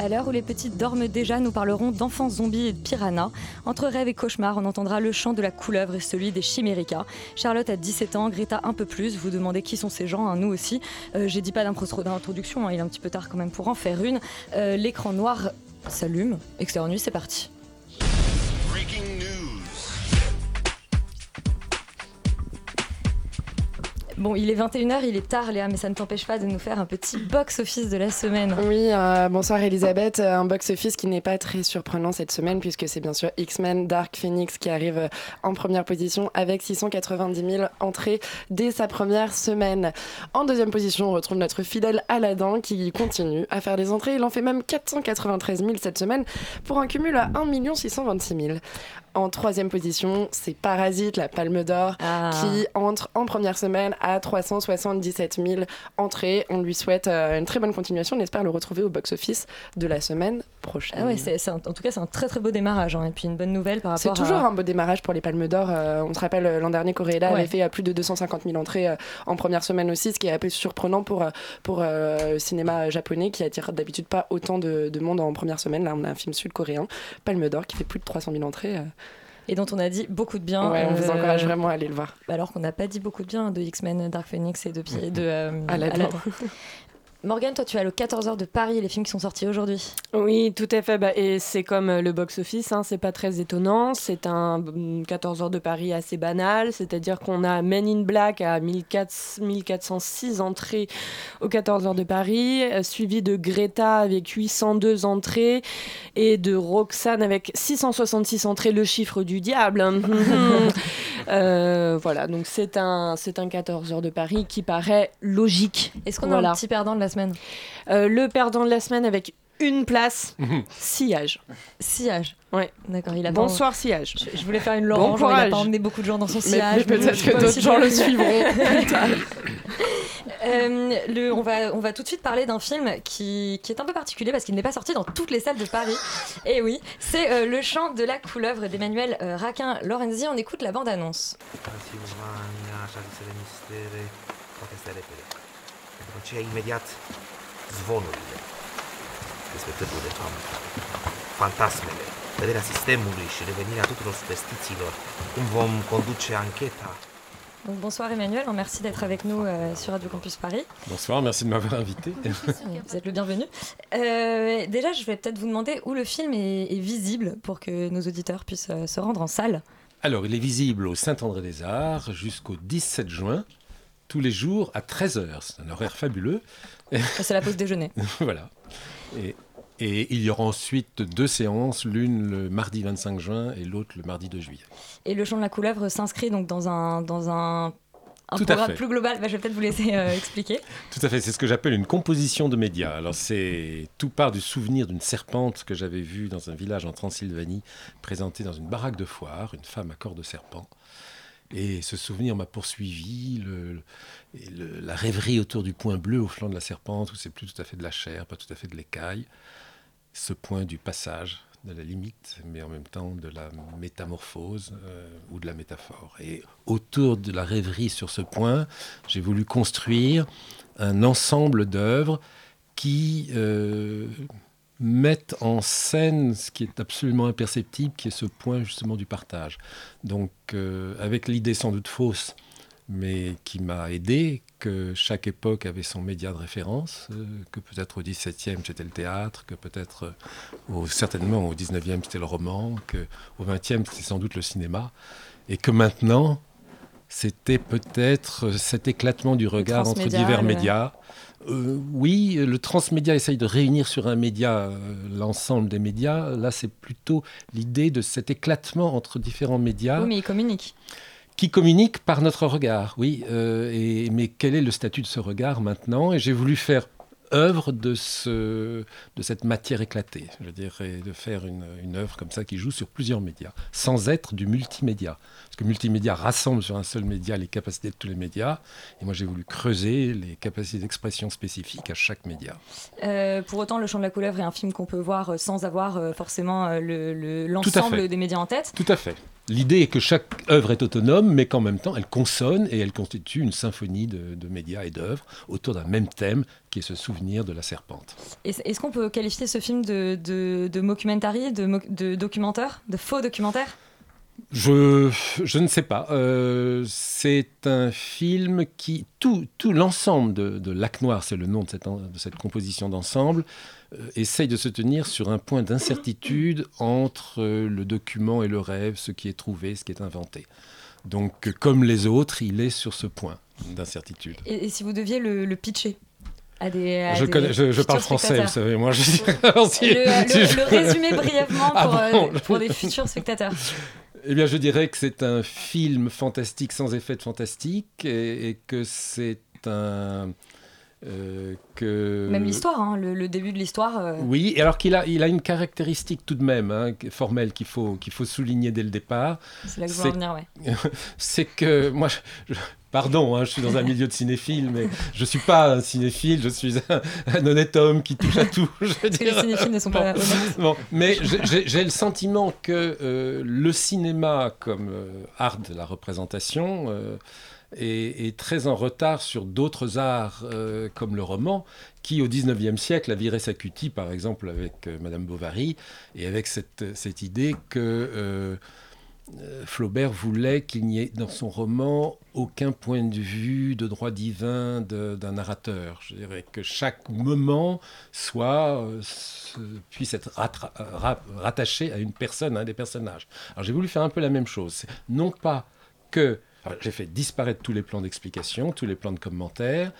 À l'heure où les petites dorment déjà, nous parlerons d'enfants zombies et de piranhas. Entre rêve et cauchemar, on entendra le chant de la couleuvre et celui des chimérica. Charlotte a 17 ans, Greta un peu plus. Vous demandez qui sont ces gens, hein, nous aussi. Euh, J'ai dit pas d'introduction, hein, il est un petit peu tard quand même pour en faire une. Euh, L'écran noir s'allume. Extérieur nuit, c'est parti. Bon, il est 21h, il est tard Léa, mais ça ne t'empêche pas de nous faire un petit box-office de la semaine. Oui, euh, bonsoir Elisabeth. Un box-office qui n'est pas très surprenant cette semaine puisque c'est bien sûr X-Men Dark Phoenix qui arrive en première position avec 690 000 entrées dès sa première semaine. En deuxième position, on retrouve notre fidèle Aladdin qui continue à faire des entrées. Il en fait même 493 000 cette semaine pour un cumul à 1 626 000. En troisième position, c'est Parasite, la Palme d'Or, Ah. qui entre en première semaine à 377 000 entrées. On lui souhaite euh, une très bonne continuation. On espère le retrouver au box-office de la semaine prochaine. Ah ouais, c'est, c'est un- en tout cas, c'est un très très beau démarrage. hein. Et puis une bonne nouvelle par C'est rapport toujours à... un beau démarrage pour les Palmes d'Or. Euh, on se rappelle, euh, l'an dernier, Ouais. avait fait euh, plus de 250 000 entrées euh, en première semaine aussi, ce qui est un peu surprenant pour, pour euh, le cinéma japonais qui attire d'habitude pas autant de, de monde en première semaine. Là, on a un film sud-coréen, Palme d'Or, qui fait plus de 300 000 entrées. Et dont on a dit beaucoup de bien. Ouais, on vous euh, encourage vraiment à aller le voir. Alors qu'on n'a pas dit beaucoup de bien de X-Men, Dark Phoenix et de, de euh, Aladdin. Aladdin. Morgane, toi tu as le 14h de Paris, les films qui sont sortis aujourd'hui. Oui, tout à fait. Bah, et c'est comme euh, le box-office, hein, c'est pas très étonnant. C'est un mm, 14 heures de Paris assez banal, c'est-à-dire qu'on a Men in Black à 1400 1406 entrées aux 14 heures de Paris, euh, suivi de Greta avec 802 entrées et de Roxane avec 666 entrées, le chiffre du diable. hein. Euh, voilà, donc c'est un, un 14 heures de Paris qui paraît logique. Est-ce qu'on a un petit perdant de la semaine Euh, le perdant de la semaine avec une place, sillage. Sillage. Ouais. D'accord, il a pas- Bonsoir sillage. Je, je voulais faire une Laurent, Bon genre, il a pas emmené beaucoup de gens dans son sillage. mais peut-être que d'autres gens le suivront. Euh, le- on, va, on va tout de suite parler d'un film qui, qui est un peu particulier parce qu'il n'est pas sorti dans toutes les salles de Paris. Et oui, c'est euh, Le chant de la couleuvre d'Emmanuel euh, Raquin Lorenzi. On écoute la bande-annonce. Trecea imediat zvonurile despre târgul de toamnă. Fantasmele, vederea sistemului și revenirea tuturor superstițiilor. Cum vom conduce ancheta. Donc, bonsoir Emmanuel, merci d'être avec nous euh, sur Radio Campus Paris. Bonsoir, merci de m'avoir invité. Vous êtes le bienvenu. Euh, déjà, je vais peut-être vous demander où le film est, est visible pour que nos auditeurs puissent euh, se rendre en salle. Alors, il est visible au Saint-André-des-Arts jusqu'au 17 juin, tous les jours à 13h. C'est un horaire fabuleux. C'est la pause déjeuner. voilà. Et, et il y aura ensuite deux séances, l'une le mardi 25 juin et l'autre le mardi 2 juillet. Et le chant de la couleuvre s'inscrit donc dans un, dans un, un Tout à programme plus global. Bah, je vais peut-être vous laisser euh, expliquer. Tout à fait, c'est ce que j'appelle une composition de médias. Alors c'est tout part du souvenir d'une serpente que j'avais vue dans un village en Transylvanie, présentée dans une baraque de foire, une femme à corps de serpent. Et ce souvenir m'a poursuivi, la rêverie autour du point bleu au flanc de la serpente, où c'est plus tout à fait de la chair, pas tout à fait de l'écaille. Ce point du passage, de la limite, mais en même temps de la métamorphose euh, ou de la métaphore. Et autour de la rêverie sur ce point, j'ai voulu construire un ensemble d'œuvres qui euh, mettent en scène ce qui est absolument imperceptible, qui est ce point justement du partage. Donc, euh, avec l'idée sans doute fausse mais qui m'a aidé, que chaque époque avait son média de référence, euh, que peut-être au XVIIe c'était le théâtre, que peut-être euh, au- certainement au XIXe c'était le roman, que au XXe c'était sans doute le cinéma, et que maintenant c'était peut-être cet éclatement du regard entre divers médias. Euh, oui, le transmédia essaye de réunir sur un média euh, l'ensemble des médias. Là, c'est plutôt l'idée de cet éclatement entre différents médias Oui, mais ils communiquent. qui communiquent par notre regard, oui. euh, et, mais quel est le statut de ce regard maintenant? Et j'ai voulu faire œuvre de, ce, de cette matière éclatée, je veux dire, et de faire une, une œuvre comme ça qui joue sur plusieurs médias, sans être du multimédia. Parce que multimédia rassemble sur un seul média les capacités de tous les médias, et moi j'ai voulu creuser les capacités d'expression spécifiques à chaque média. Euh, pour autant, Le Chant de la Couleuvre est un film qu'on peut voir euh, sans avoir euh, forcément le- le- l'ensemble des médias en tête. Tout à fait. L'idée est que chaque œuvre est autonome, mais qu'en même temps, elle consonne et elle constitue une symphonie de, de médias et d'œuvres autour d'un même thème, qui est ce souvenir de la serpente. Est- Est-ce qu'on peut qualifier ce film de, de, de mockumentary, de, mo- de documentaire, de faux documentaire? Je, je ne sais pas. Euh, c'est un film qui... Tout, tout l'ensemble de, de Lac Noir, c'est le nom de cette, en- de cette composition d'ensemble, essaye de se tenir sur un point d'incertitude entre euh, le document et le rêve, ce qui est trouvé, ce qui est inventé. Donc, euh, comme les autres, il est sur ce point d'incertitude. et, et si vous deviez le, le pitcher à des. à Je, des connais- je- je parle français, vous savez. Moi, je si- le, si je- le résumer brièvement Ah pour, euh, bon des- pour des futurs spectateurs. Eh bien, je dirais que c'est un film fantastique sans effet de fantastique et, et que c'est un. Euh, que... Même l'histoire, hein, le, le début de l'histoire. euh, Oui, et alors qu'il a, il a une caractéristique tout de même, hein, formelle, qu'il faut, qu'il faut souligner dès le départ. C'est là que je voulais en venir, ouais. c'est que moi, je- je- pardon, hein, je suis dans un milieu de cinéphile, mais je suis pas un cinéphile, je suis un, un honnête homme qui touche à tout. je veux les cinéphiles ne sont pas Bon. honnêtes. Bon, mais j'ai- le sentiment que euh, le cinéma comme euh, art de la représentation est, très en retard sur d'autres arts euh, comme le roman, qui au XIXe siècle a viré sa cutie, par exemple avec euh, Madame Bovary, et avec cette, cette idée que euh, Flaubert voulait qu'il n'y ait dans son roman aucun point de vue de droit divin d'un narrateur. Je dirais que chaque moment soit, se- puisse être rattaché à une personne, à un des personnages. Alors j'ai voulu faire un peu la même chose. Non pas que j'ai fait disparaître tous les plans d'explication, tous les plans de commentaires,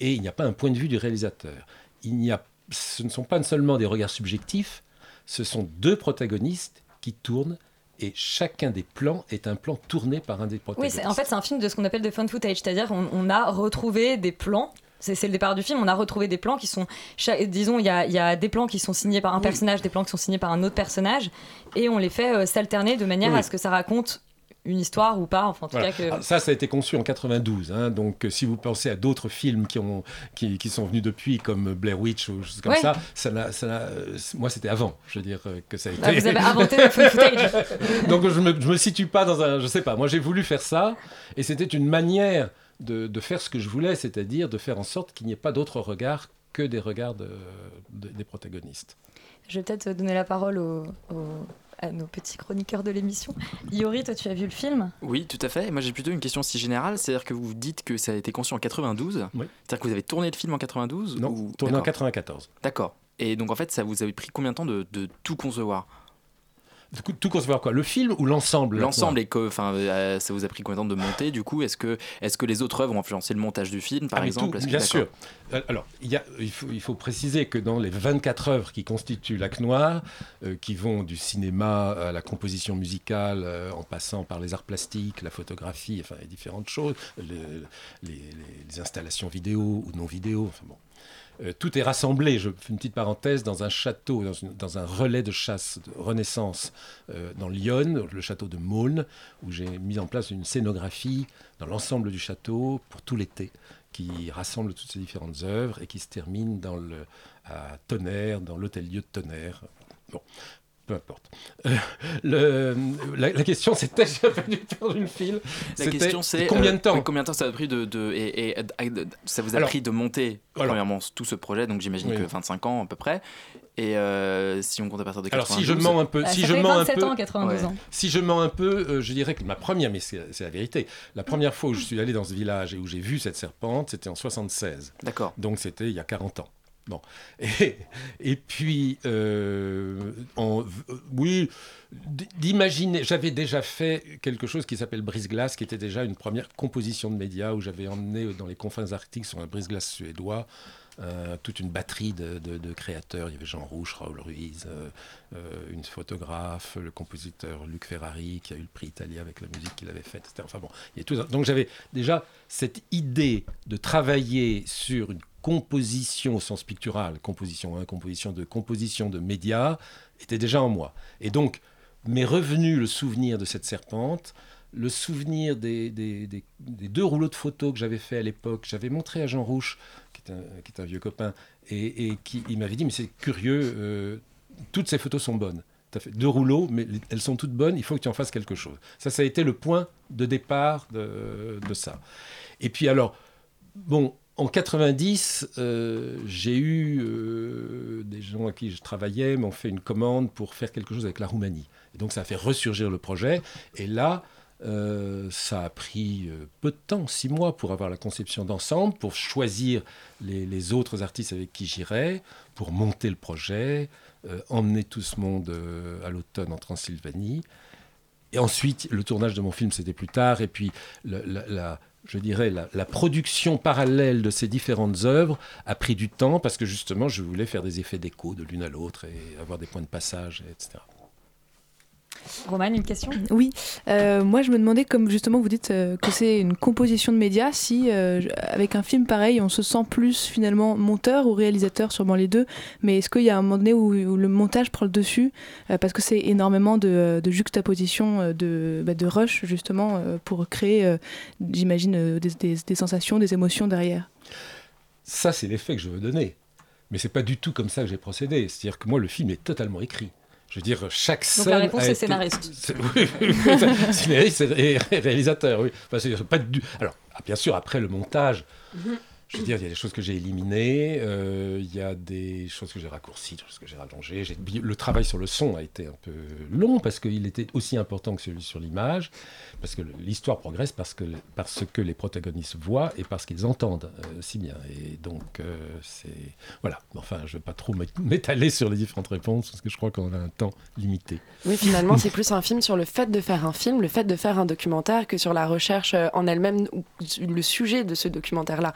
et il n'y a pas un point de vue du réalisateur. Il n'y a, ce ne sont pas seulement des regards subjectifs, ce sont deux protagonistes qui tournent et chacun des plans est un plan tourné par un des Oui, protagonistes. c'est- en fait, c'est un film de ce qu'on appelle de fun footage, c'est-à-dire on, on a retrouvé des plans. C'est le départ du film. On a retrouvé des plans qui sont, disons, il y a, il y a des plans qui sont signés par un personnage, des plans qui sont signés par un autre personnage, et on les fait euh, s'alterner de manière Oui. à ce que ça raconte une histoire ou pas. Enfin, en tout Voilà. cas que. Ah, Ça, ça a été conçu en 92. hein, donc, euh, si vous pensez à d'autres films qui, ont, qui, qui sont venus depuis, comme Blair Witch ou choses comme Ouais. ça, ça, euh, moi, c'était avant. Je veux dire euh, que ça a été. Ah, vous avez inventé le footage. donc, je me, je me situe pas dans un. Je sais pas. Moi, j'ai voulu faire ça, et c'était une manière de, de faire ce que je voulais, c'est-à-dire de faire en sorte qu'il n'y ait pas d'autres regards que des regards de- de- des protagonistes. Je vais peut-être donner la parole au- au- à nos petits chroniqueurs de l'émission. Iori, toi, tu as vu le film Oui, tout à fait. Et moi, j'ai plutôt une question si générale. C'est-à-dire que vous dites que ça a été conçu en 92. Oui. C'est-à-dire que vous avez tourné le film en 92 Non, ou... tourné en D'accord. 94. D'accord. Et donc, en fait, ça vous avez pris combien de temps de, de tout concevoir? Tout, concevoir quoi Le film ou l'ensemble L'ensemble, et que, enfin, euh, ça vous a pris combien de temps de monter Du coup, est-ce que, est-ce que les autres œuvres ont influencé le montage du film, par Ah, exemple? tout, Bien sûr. Euh, Alors, il, y a- il, faut, il faut préciser que dans les 24 œuvres qui constituent Lac Noir, euh, qui vont du cinéma à la composition musicale, euh, en passant par les arts plastiques, la photographie, enfin, les différentes choses, le- les, les- les installations vidéo ou non vidéo, enfin bon. Euh, tout est rassemblé, je fais une petite parenthèse, dans un château, dans, un relais de chasse de Renaissance euh, dans Lyon, le château de Maulne, où j'ai mis en place une scénographie dans l'ensemble du château pour tout l'été, qui rassemble toutes ces différentes œuvres et qui se termine dans le, à Tonnerre, dans l'hôtel-dieu de Tonnerre. Peu importe. Euh, le, la, la question c'était, j'avais dû perdre une file. La question c'est combien euh, de temps oui, Combien de temps ça a pris de, de- et, et, euh, de- ça vous a Alors, pris de monter alors. premièrement tout ce projet donc j'imagine Oui. que 25 ans à peu près et euh, si on compte à partir de 92 Alors si je mens un peu, Bah, si ça je fait mens un 27 peu, ans, 92 Ouais. ans. si je mens un peu, euh, je dirais que ma première, mais c'est c'est la vérité, la première fois où je suis allé dans ce village et où j'ai vu cette serpente, c'était en 76. D'accord. Donc c'était il y a 40 ans. Bon. Et, puis, euh, oui, d'imaginer, j'avais déjà fait quelque chose qui s'appelle Brise-Glace, qui était déjà une première composition de médias où j'avais emmené dans les confins arctiques sur un Brise-Glace suédois. Euh, toute une batterie de, créateurs. Il y avait Jean Rouge, Raoul Ruiz, euh, euh, une photographe, le compositeur Luc Ferrari, qui a eu le prix italien avec la musique qu'il avait faite. Enfin bon, il y a tout ça. Donc j'avais déjà cette idée de travailler sur une composition au sens pictural, composition 1, composition 2, composition de médias, était déjà en moi. Et donc, m'est revenu le souvenir de cette serpente, le souvenir des, deux rouleaux de photos que j'avais fait à l'époque. J'avais montré à Jean Rouche, qui est un, vieux copain, et, qui il m'avait dit, mais c'est curieux, euh, toutes ces photos sont bonnes. As fait deux rouleaux, mais elles sont toutes bonnes, il faut que tu en fasses quelque chose. Ça, ça a été le point de départ de, de ça. Et puis alors, bon, en 90, euh, j'ai eu euh, des gens à qui je travaillais m'ont fait une commande pour faire quelque chose avec la Roumanie. Et donc ça a fait ressurgir le projet. Et là, euh, ça a pris euh, peu de temps, six mois, pour avoir la conception d'ensemble, pour choisir les, autres artistes avec qui j'irais, pour monter le projet, euh, emmener tout ce monde à l'automne en Transylvanie. Et ensuite, le tournage de mon film, c'était plus tard. Et puis, je dirais, la, la production parallèle de ces différentes œuvres a pris du temps parce que justement, je voulais faire des effets d'écho de l'une à l'autre et avoir des points de passage, etc. Romane, une question? Oui, Euh, moi je me demandais, comme justement vous dites euh, que c'est une composition de médias, si euh, avec un film pareil on se sent plus finalement monteur ou réalisateur, sûrement les deux, mais est-ce qu'il y a un moment donné où, où le montage prend le dessus euh, Parce que c'est énormément de, de juxtaposition, de, bah, de rush justement euh, pour créer, euh, j'imagine, euh, des, des- des sensations, des émotions derrière? Ça, c'est l'effet que je veux donner. Mais c'est pas du tout comme ça que j'ai procédé. C'est-à-dire que moi, le film est totalement écrit. Je veux dire, chaque scène. la réponse, été- scénariste. Oui, scénariste et ré- réalisateur, oui. Enfin, pas du... Alors, ah, bien sûr, après le montage, je veux dire, il y a des choses que j'ai éliminées, euh, il y a des choses que j'ai raccourcies, des choses que j'ai rallongées. Le travail sur le son a été un peu long parce qu'il était aussi important que celui sur l'image, parce que l'histoire progresse parce que, parce que les protagonistes voient et parce qu'ils entendent euh, si bien. Et donc, euh, c'est. Voilà. Enfin, je ne vais pas trop m'é- m'étaler sur les différentes réponses parce que je crois qu'on a un temps limité. Oui, finalement, c'est plus un film sur le fait de faire un film, le fait de faire un documentaire, que sur la recherche euh, en elle-même, ou le sujet de ce documentaire-là.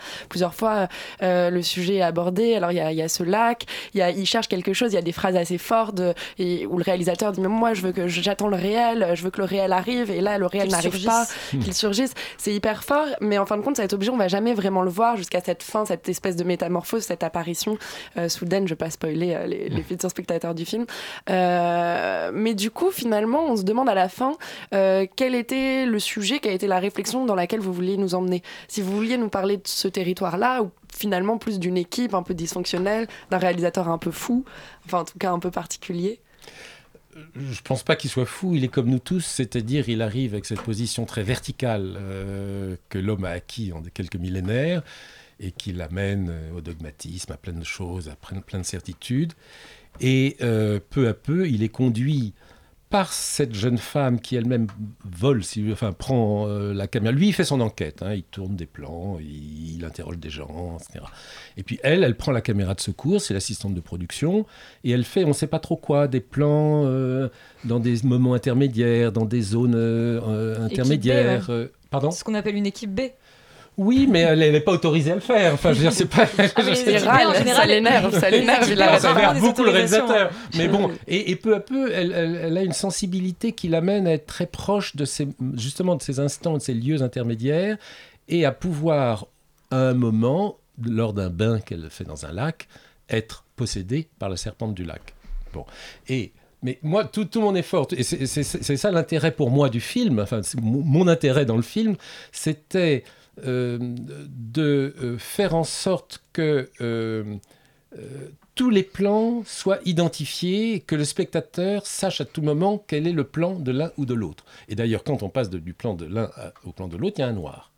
Fois, euh, le sujet est abordé. Alors, il y a, y a ce lac, il, y a, il cherche quelque chose, il y a des phrases assez fortes, euh, et, où le réalisateur dit Mais moi, je veux que j'attends le réel, je veux que le réel arrive, et là, le réel n'arrive pas, Hmm. qu'il surgisse. C'est hyper fort, mais en fin de compte, cet objet, on va jamais vraiment le voir jusqu'à cette fin, cette espèce de métamorphose, cette apparition euh, soudaine. Je vais pas spoiler les, les futurs spectateurs du film. Mais du coup, finalement, on se demande à la fin quel était le sujet, quelle était la réflexion dans laquelle vous vouliez nous emmener. Si vous vouliez nous parler de ce territoire-là, ou finalement plus d'une équipe un peu dysfonctionnelle, d'un réalisateur un peu fou, enfin en tout cas un peu particulier. Je pense pas qu'il soit fou, il est comme nous tous, c'est-à-dire il arrive avec cette position très verticale euh, que l'homme a acquis en quelques millénaires et qui l'amène euh, au dogmatisme, à plein de choses, à plein, plein de certitudes. Et euh, peu à peu, il est conduit par cette jeune femme qui elle-même vole, si, enfin prend euh, la caméra. Lui, il fait son enquête, hein, il tourne des plans, il, il interroge des gens, etc. Et puis elle, elle prend la caméra de secours, c'est l'assistante de production, et elle fait, on ne sait pas trop quoi, des plans euh, dans des moments intermédiaires, dans des zones euh, intermédiaires. Équipe B, ouais. pardon? Ce qu'on appelle une équipe B. Oui, mais elle n'est pas autorisée à le faire. Enfin, je veux dire, c'est pas. Ah, les B, en général, ça l'énerve, ça l'énerve, ça énerve beaucoup le réalisateur. Mais bon, et, et peu à peu, elle, elle- elle a une sensibilité qui l'amène à être très proche de ces, justement de ces instants, de ces lieux intermédiaires, et à pouvoir, à un moment, lors d'un bain qu'elle fait dans un lac, être possédée par la serpente du lac. Bon, et mais moi, tout, tout mon effort, et c'est ça l'intérêt pour moi du film, enfin, mon, mon intérêt dans le film, c'était de euh, faire en sorte que euh, euh, tous les plans soient identifiés, que le spectateur sache à tout moment quel est le plan de l'un ou de l'autre. Et d'ailleurs, quand on passe de- du plan de l'un au plan de l'autre, il y a un noir.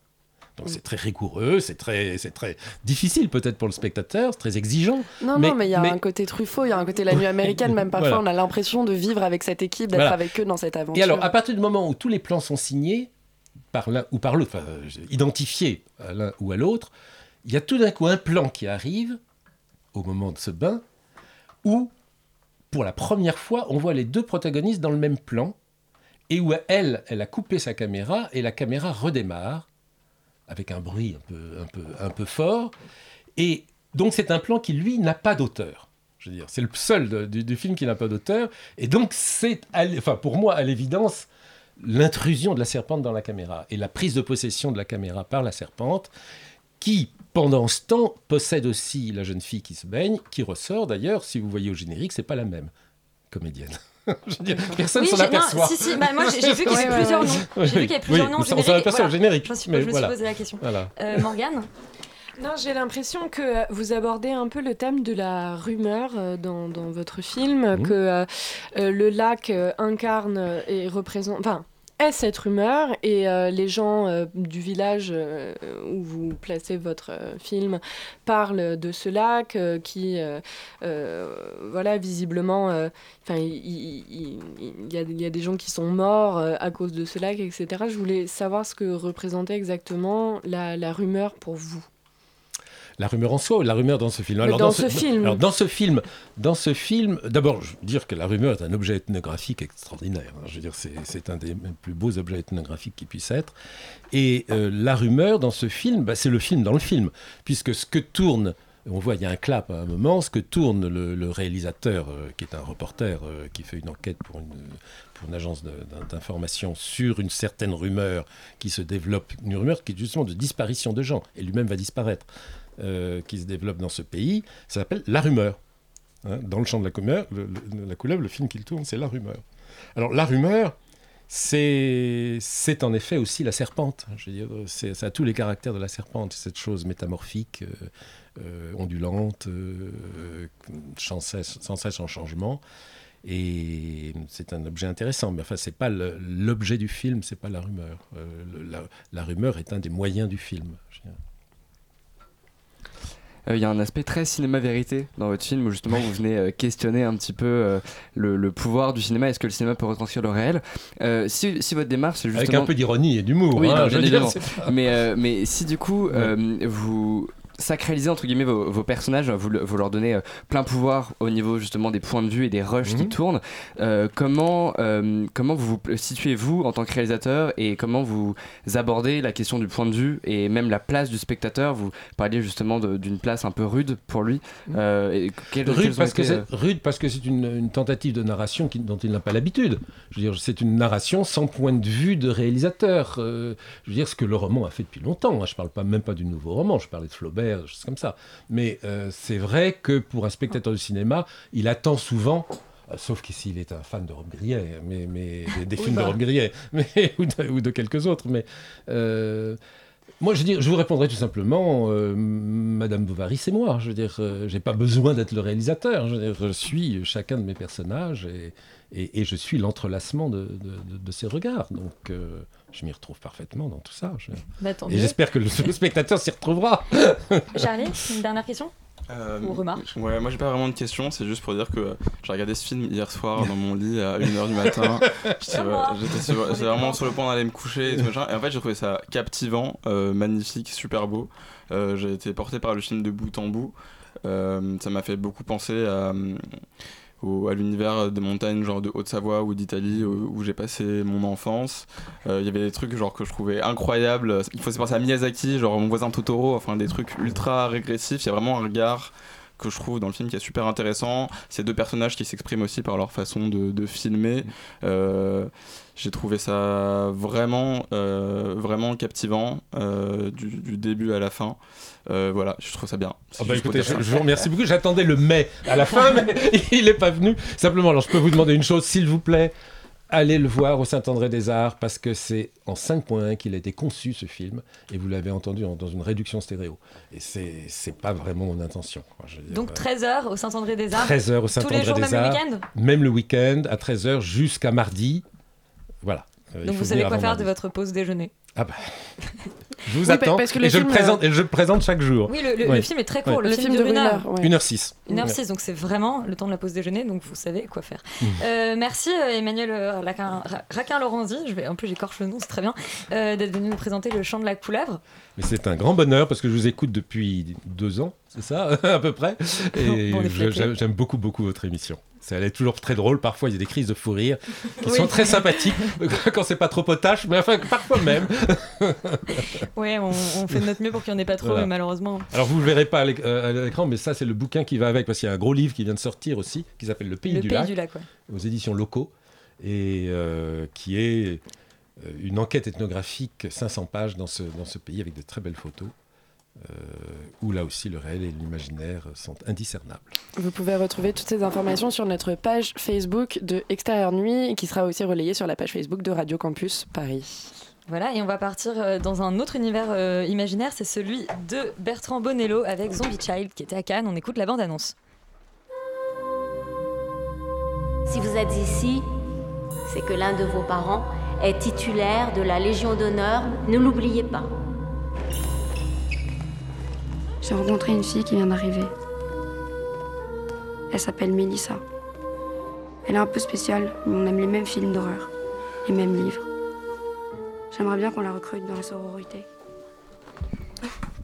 Donc c'est très rigoureux, c'est très, c'est très difficile peut-être pour le spectateur, c'est très exigeant. Non, non, mais il y a un côté Truffaut, il y a un côté la nuit américaine, même parfois Voilà. on a l'impression de vivre avec cette équipe, d'être Voilà. avec eux dans cette aventure. Et alors, à partir du moment où tous les plans sont signés, par l'un ou par l'autre, enfin, euh, à l'un ou à l'autre, il y a tout d'un coup un plan qui arrive au moment de ce bain, où, pour la première fois, on voit les deux protagonistes dans le même plan, et où elle, elle a coupé sa caméra, et la caméra redémarre, avec un bruit un peu, un peu, un peu fort, et donc c'est un plan qui, lui, n'a pas d'auteur. Je veux dire, c'est le seul du, du film qui n'a pas d'auteur, et donc c'est, enfin pour moi, à l'évidence, l'intrusion de la serpente dans la caméra, et la prise de possession de la caméra par la serpente, qui, pendant ce temps, possède aussi la jeune fille qui se baigne, qui ressort d'ailleurs, si vous voyez au générique, c'est pas la même comédienne. Je veux dire, personne Oui, s'en aperçoit. si, si, bah, moi, j'ai- vu qu'il y avait plusieurs noms. J'ai vu qu'il y avait plusieurs Oui, noms on s'en générique, aperçoit au générique. Je me suis- mais je me suis voilà. posé la question. Voilà. Euh, Morgane? Non, j'ai l'impression que euh, vous abordez un peu le thème de la rumeur euh, dans, dans votre film, Mhm. que euh, le lac incarne et représente, enfin, est cette rumeur et euh, les gens euh, du village euh, où vous placez votre film parlent de ce lac qui, voilà, visiblement, enfin, il y, a- il y a des gens qui sont morts à cause de ce lac, etc. Je voulais savoir ce que représentait exactement la, la rumeur pour vous. La rumeur en soi ou la rumeur dans ce film dans ce film. alors, dans ce film, dans ce film, d'abord, je veux dire que la rumeur est un objet ethnographique extraordinaire. hein. Je veux dire, c'est, c'est un des plus beaux objets ethnographiques qui puisse être. Et euh, la rumeur dans ce film, bah, c'est le film dans le film, puisque ce que tourne on voit, il y a un clap à un moment, ce que tourne le, réalisateur, euh, qui est un reporter, euh, qui fait une enquête pour une, agence d'information sur une certaine rumeur qui se développe, une rumeur qui est justement de disparition de gens, et lui-même va disparaître, euh, qui se développe dans ce pays, ça s'appelle La Rumeur. Hein, dans le champ de la, couleur, le, la couleuvre, le film qu'il tourne, c'est La Rumeur. Alors, La Rumeur, c'est en effet aussi la serpente. Je veux dire, ça a tous les caractères de la serpente, cette chose métamorphique, ondulante, euh, sans, cesse, sans cesse en changement. Et c'est un objet intéressant. Mais enfin, c'est pas l'objet du film, c'est pas la rumeur. Euh, le- la, la rumeur est un des moyens du film. Euh, Il y a un aspect très cinéma-vérité dans votre film où justement vous venez euh, questionner un petit peu euh, le, le pouvoir du cinéma. Est-ce que le cinéma peut retranscrire le réel? Euh, si, si votre démarche c'est Avec justement... un peu d'ironie et d'humour. Oui, hein, mais, euh, mais si du coup euh, vous sacralisez entre guillemets vos, vos personnages, vous, le- vous leur donnez euh, plein pouvoir au niveau justement des points de vue et des rushs qui Mhm. tournent, euh, comment, euh, comment vous vous situez-vous en tant que réalisateur et comment vous abordez la question du point de vue et même la place du spectateur? Vous parliez justement d'une place un peu rude pour lui. Euh, et quelles- quelles Rude parce, que été, rude parce que c'est une, une tentative de narration qui- dont il n'a pas l'habitude. Je veux dire, c'est une narration sans point de vue de réalisateur. Je veux dire, ce que le roman a fait depuis longtemps. hein. Je ne parle pas, même pas du nouveau roman, je parlais de Flaubert, des choses comme ça. Mais euh, c'est vrai que pour un spectateur de cinéma, il attend souvent. euh, Sauf qu'ici, il est un fan de Rob Grillet, mais, mais des, films de bah. Rob Grillet, mais, ou, de, ou de quelques autres. Mais euh, moi, je, vous répondrai tout simplement, euh, Madame Bovary, c'est moi. Je veux dire, euh, j'ai pas besoin d'être le réalisateur. Je, veux dire, je suis chacun de mes personnages et, et, et je suis l'entrelacement de, de, de- de ces regards. Donc, euh, je m'y retrouve parfaitement dans tout ça. Je- Bah, et j'espère que le, le spectateur s'y retrouvera. Charlie, une dernière question Euh, Ou remarque Ouais, moi j'ai pas vraiment de questions, c'est juste pour dire que j'ai regardé ce film hier soir dans mon lit à 1h du matin. J'étais vraiment sur le point d'aller me coucher et, tout machin. Et en fait, j'ai trouvé ça captivant, euh, magnifique, super beau. Euh, j'ai été porté par le film de bout en bout. Euh, ça m'a fait beaucoup penser à, euh, au- à l'univers des montagnes, genre de Haute-Savoie ou d'Italie, où, j'ai passé mon enfance. Euh, Il y avait des trucs genre que je trouvais incroyables. Il faut se penser à Miyazaki, genre mon voisin Totoro, enfin des trucs ultra régressifs. Il y a vraiment un regard que je trouve dans le film qui est super intéressant. Ces deux personnages qui s'expriment aussi par leur façon de, de filmer. Euh, j'ai trouvé ça vraiment, euh, vraiment captivant euh, du, du début à la fin. Voilà, je trouve ça bien. Bah écoutez, je, ça. je vous remercie beaucoup. J'attendais le mais à la fin, mais il n'est pas venu. Simplement, alors je peux vous demander une chose, s'il vous plaît. Allez le voir au Saint-André-des-Arts parce que c'est en 5.1 qu'il a été conçu ce film et vous l'avez entendu en- dans une réduction stéréo. Et c'est c'est pas vraiment mon intention. quoi. Je veux dire, Donc euh, 13h au Saint-André-des-Arts. 13h au Tous les Saint-André jours, des même le Arts. week-end Même le week-end, à 13h jusqu'à mardi. Voilà. Euh, Donc vous savez quoi faire de votre pause déjeuner. Ah bah. Je vous Oui, attends parce que et, le je le film, présente, euh, et je le présente chaque jour. Oui, le, le- le film est très court. Ouais. Le, film, dure une heure. ouais. 1h06. 1h06, donc c'est vraiment le temps de la pause déjeuner, donc vous savez quoi faire. Mmh. Euh, merci euh, Emmanuel Raquin, Ra- Raquin-Lorenzi, je vais, en plus j'écorche le nom, c'est très bien, euh, d'être venu nous présenter le chant de la couleuvre. Mais c'est un grand bonheur parce que je vous écoute depuis deux ans, c'est ça, à peu près. Et j'aime beaucoup, beaucoup votre émission. Ça, Elle est toujours très drôle. Parfois, il y a des crises de fou rire qui Oui. sont très sympathiques quand c'est pas trop potache, mais enfin, parfois même. Ouais, on, on fait de notre mieux pour qu'il n'y en ait pas trop, Voilà. mais malheureusement. Alors, vous ne le verrez pas à euh, à l'écran, mais ça, c'est le bouquin qui va avec parce qu'il y a un gros livre qui vient de sortir aussi qui s'appelle Le Pays, Le du, Pays lac, du Lac, ouais. aux éditions locaux et euh, qui est euh, une enquête ethnographique 500 pages dans ce, dans ce pays avec de très belles photos. Euh, où là aussi le réel et l'imaginaire sont indiscernables. Vous pouvez retrouver toutes ces informations sur notre page Facebook de Extérieur Nuit, qui sera aussi relayée sur la page Facebook de Radio Campus Paris. Voilà, et on va partir euh, dans un autre univers euh, imaginaire, c'est celui de Bertrand Bonello avec Zombie Child qui était à Cannes. On écoute la bande-annonce. Si vous êtes ici, c'est que l'un de vos parents est titulaire de la Légion d'honneur. Ne l'oubliez pas. J'ai rencontré une fille qui vient d'arriver. Elle s'appelle Mélissa. Elle est un peu spéciale, mais on aime les mêmes films d'horreur, les mêmes livres. J'aimerais bien qu'on la recrute dans la sororité.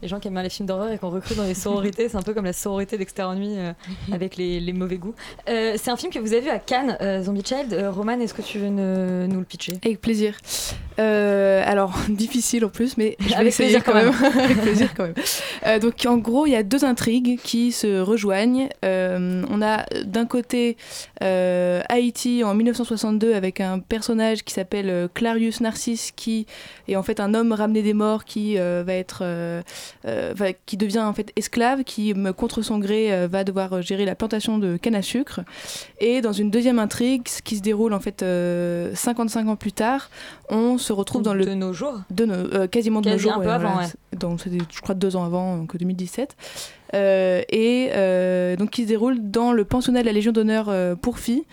Les gens qui aiment bien les films d'horreur et qu'on recrute dans les sororités, c'est un peu comme la sororité d'Extérieur Nuit euh, avec les, les mauvais goûts. Euh, c'est un film que vous avez vu à Cannes, euh, Zombie Child. Roman, est-ce que tu veux ne- nous le pitcher? Avec plaisir. Alors, difficile en plus, mais je vais Avec essayer plaisir quand même. Avec plaisir quand même. Donc, en gros, il y a deux intrigues qui se rejoignent. On a d'un côté Haïti en 1962 avec un personnage qui s'appelle Clarius Narcisse, qui est en fait un homme ramené des morts qui va être, qui devient en fait esclave, qui contre son gré euh, va devoir euh, gérer la plantation de canne à sucre. Et dans une deuxième intrigue, ce qui se déroule en fait euh, 55 ans plus tard, on se retrouve dans le de nos jours, de nos, euh, quasiment de nos jours, un peu ouais, avant, voilà. ouais. Donc c'était, je crois, deux ans avant, donc 2017. Euh, et euh, donc qui se déroule dans le pensionnat de la Légion d'honneur euh, pour filles,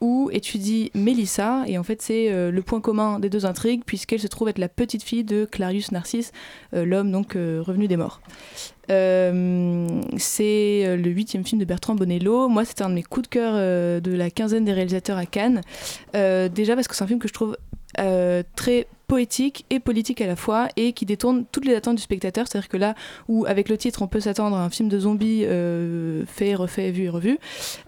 où étudie Mélissa. Et en fait, c'est le point commun des deux intrigues, puisqu'elle se trouve être la petite fille de Clarius Narcisse, l'homme donc revenu des morts. C'est le huitième film de Bertrand Bonello. Moi, c'était un de mes coups de cœur de la quinzaine des réalisateurs à Cannes. Déjà parce que c'est un film que je trouve très poétique et politique à la fois et qui détourne toutes les attentes du spectateur. C'est-à-dire que là où avec le titre on peut s'attendre à un film de zombies euh, fait, refait, vu et revu,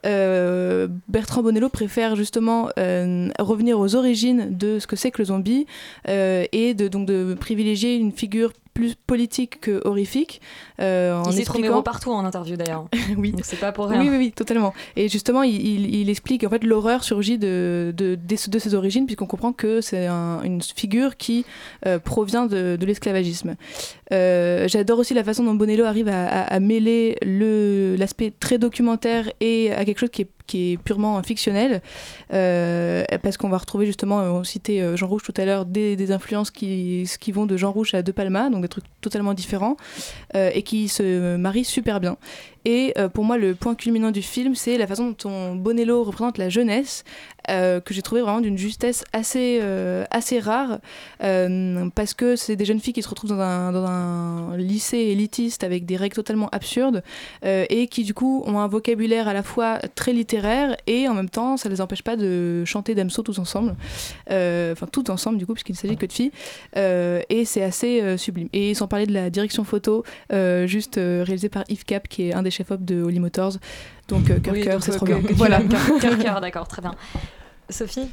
euh, Bertrand Bonello préfère justement euh, revenir aux origines de ce que c'est que le zombie et donc de privilégier une figure plus politique que horrifique. euh, en Il expliquant- partout en interview d'ailleurs. oui. C'est pas pour rien. Oui, oui, oui, totalement. Et justement, il, il- il explique en fait l'horreur surgit de, de, de, de ses origines, puisqu'on comprend que c'est un- une figure qui euh, provient de, de l'esclavagisme. Euh, J'adore aussi la façon dont Bonello arrive à, à- à mêler le- l'aspect très documentaire et à quelque chose qui est qui est purement fictionnel, euh, parce qu'on va retrouver justement, on citait euh, Jean Rouge tout à l'heure, des, influences qui, qui vont de Jean Rouge à De Palma, donc des trucs totalement différents, euh, et qui se marient super bien. Et euh, pour moi, le point culminant du film, c'est la façon dont Bonello représente la jeunesse, euh, que j'ai trouvé vraiment d'une justesse assez, euh, assez rare, parce que c'est des jeunes filles qui se retrouvent dans un, dans un lycée élitiste avec des règles totalement absurdes, et qui du coup ont un vocabulaire à la fois très littéraire, et en même temps, ça les empêche pas de chanter Damso tous ensemble, enfin tout ensemble du coup, puisqu'il ne s'agit que de filles, et c'est assez sublime. Et sans parler de la direction photo, juste réalisée par Yves Cap, qui est un des chefs-op de Holly Motors. Donc, euh, cœur, Oui, c'est euh, trop bien. Voilà. cœur, d'accord, très bien. Sophie?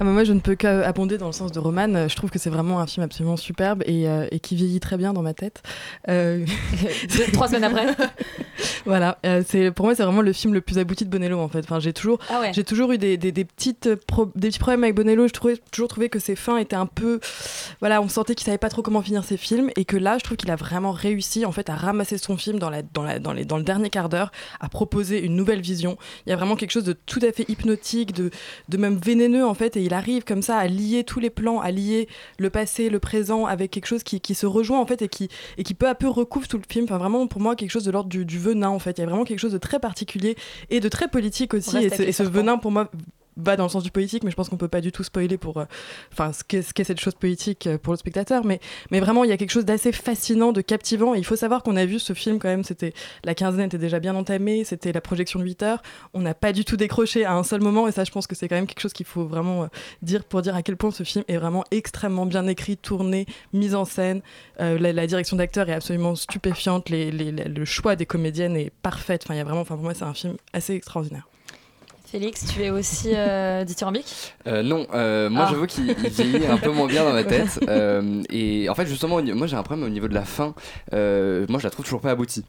Ah bah moi, je ne peux qu'abonder dans le sens de Roman. Je trouve que c'est vraiment un film absolument superbe et, euh, et qui vieillit très bien dans ma tête. Euh, trois semaines après Voilà, euh, c'est pour moi c'est vraiment le film le plus abouti de Bonello en fait. Enfin, j'ai toujours, Ah ouais. j'ai toujours eu des, des, des petites pro- des petits problèmes avec Bonello. Je trouvais toujours trouvé que ses fins étaient un peu, voilà, on sentait qu'il savait pas trop comment finir ses films et que là, je trouve qu'il a vraiment réussi en fait à ramasser son film dans la dans la dans les dans le dernier quart d'heure, à proposer une nouvelle vision. Il y a vraiment quelque chose de tout à fait hypnotique, de de même même vénéneux en fait et il arrive comme ça à lier tous les plans, à lier le passé, le présent avec quelque chose qui, qui se rejoint en fait et qui, et qui peu à peu recouvre tout le film. Enfin vraiment pour moi quelque chose de l'ordre du, du venin en fait. Il y a vraiment quelque chose de très particulier et de très politique aussi et ce, et venin pour moi va dans le sens du politique, mais je pense qu'on peut pas du tout spoiler pour, euh, enfin, ce qu'est ce qu'est cette chose politique euh, pour le spectateur. Mais, mais vraiment, il y a quelque chose d'assez fascinant, de captivant. Il faut savoir qu'on a vu ce film quand même. C'était la quinzaine était déjà bien entamée. C'était la projection de 8 heures. On n'a pas du tout décroché à un seul moment. Et ça, je pense que c'est quand même quelque chose qu'il faut vraiment euh, dire pour dire à quel point ce film est vraiment extrêmement bien écrit, tourné, mis en scène. La, direction d'acteur est absolument stupéfiante. Le choix des comédiennes est parfait. Enfin, il y a vraiment, enfin, pour moi, c'est un film assez extraordinaire. Félix, tu es aussi euh, dithyrambique? Euh, non, euh, moi Ah. j'avoue qu'il il vieillit un peu moins bien dans ma tête. Euh, et en fait, justement, moi j'ai un problème au niveau de la fin. Moi je la trouve toujours pas aboutie.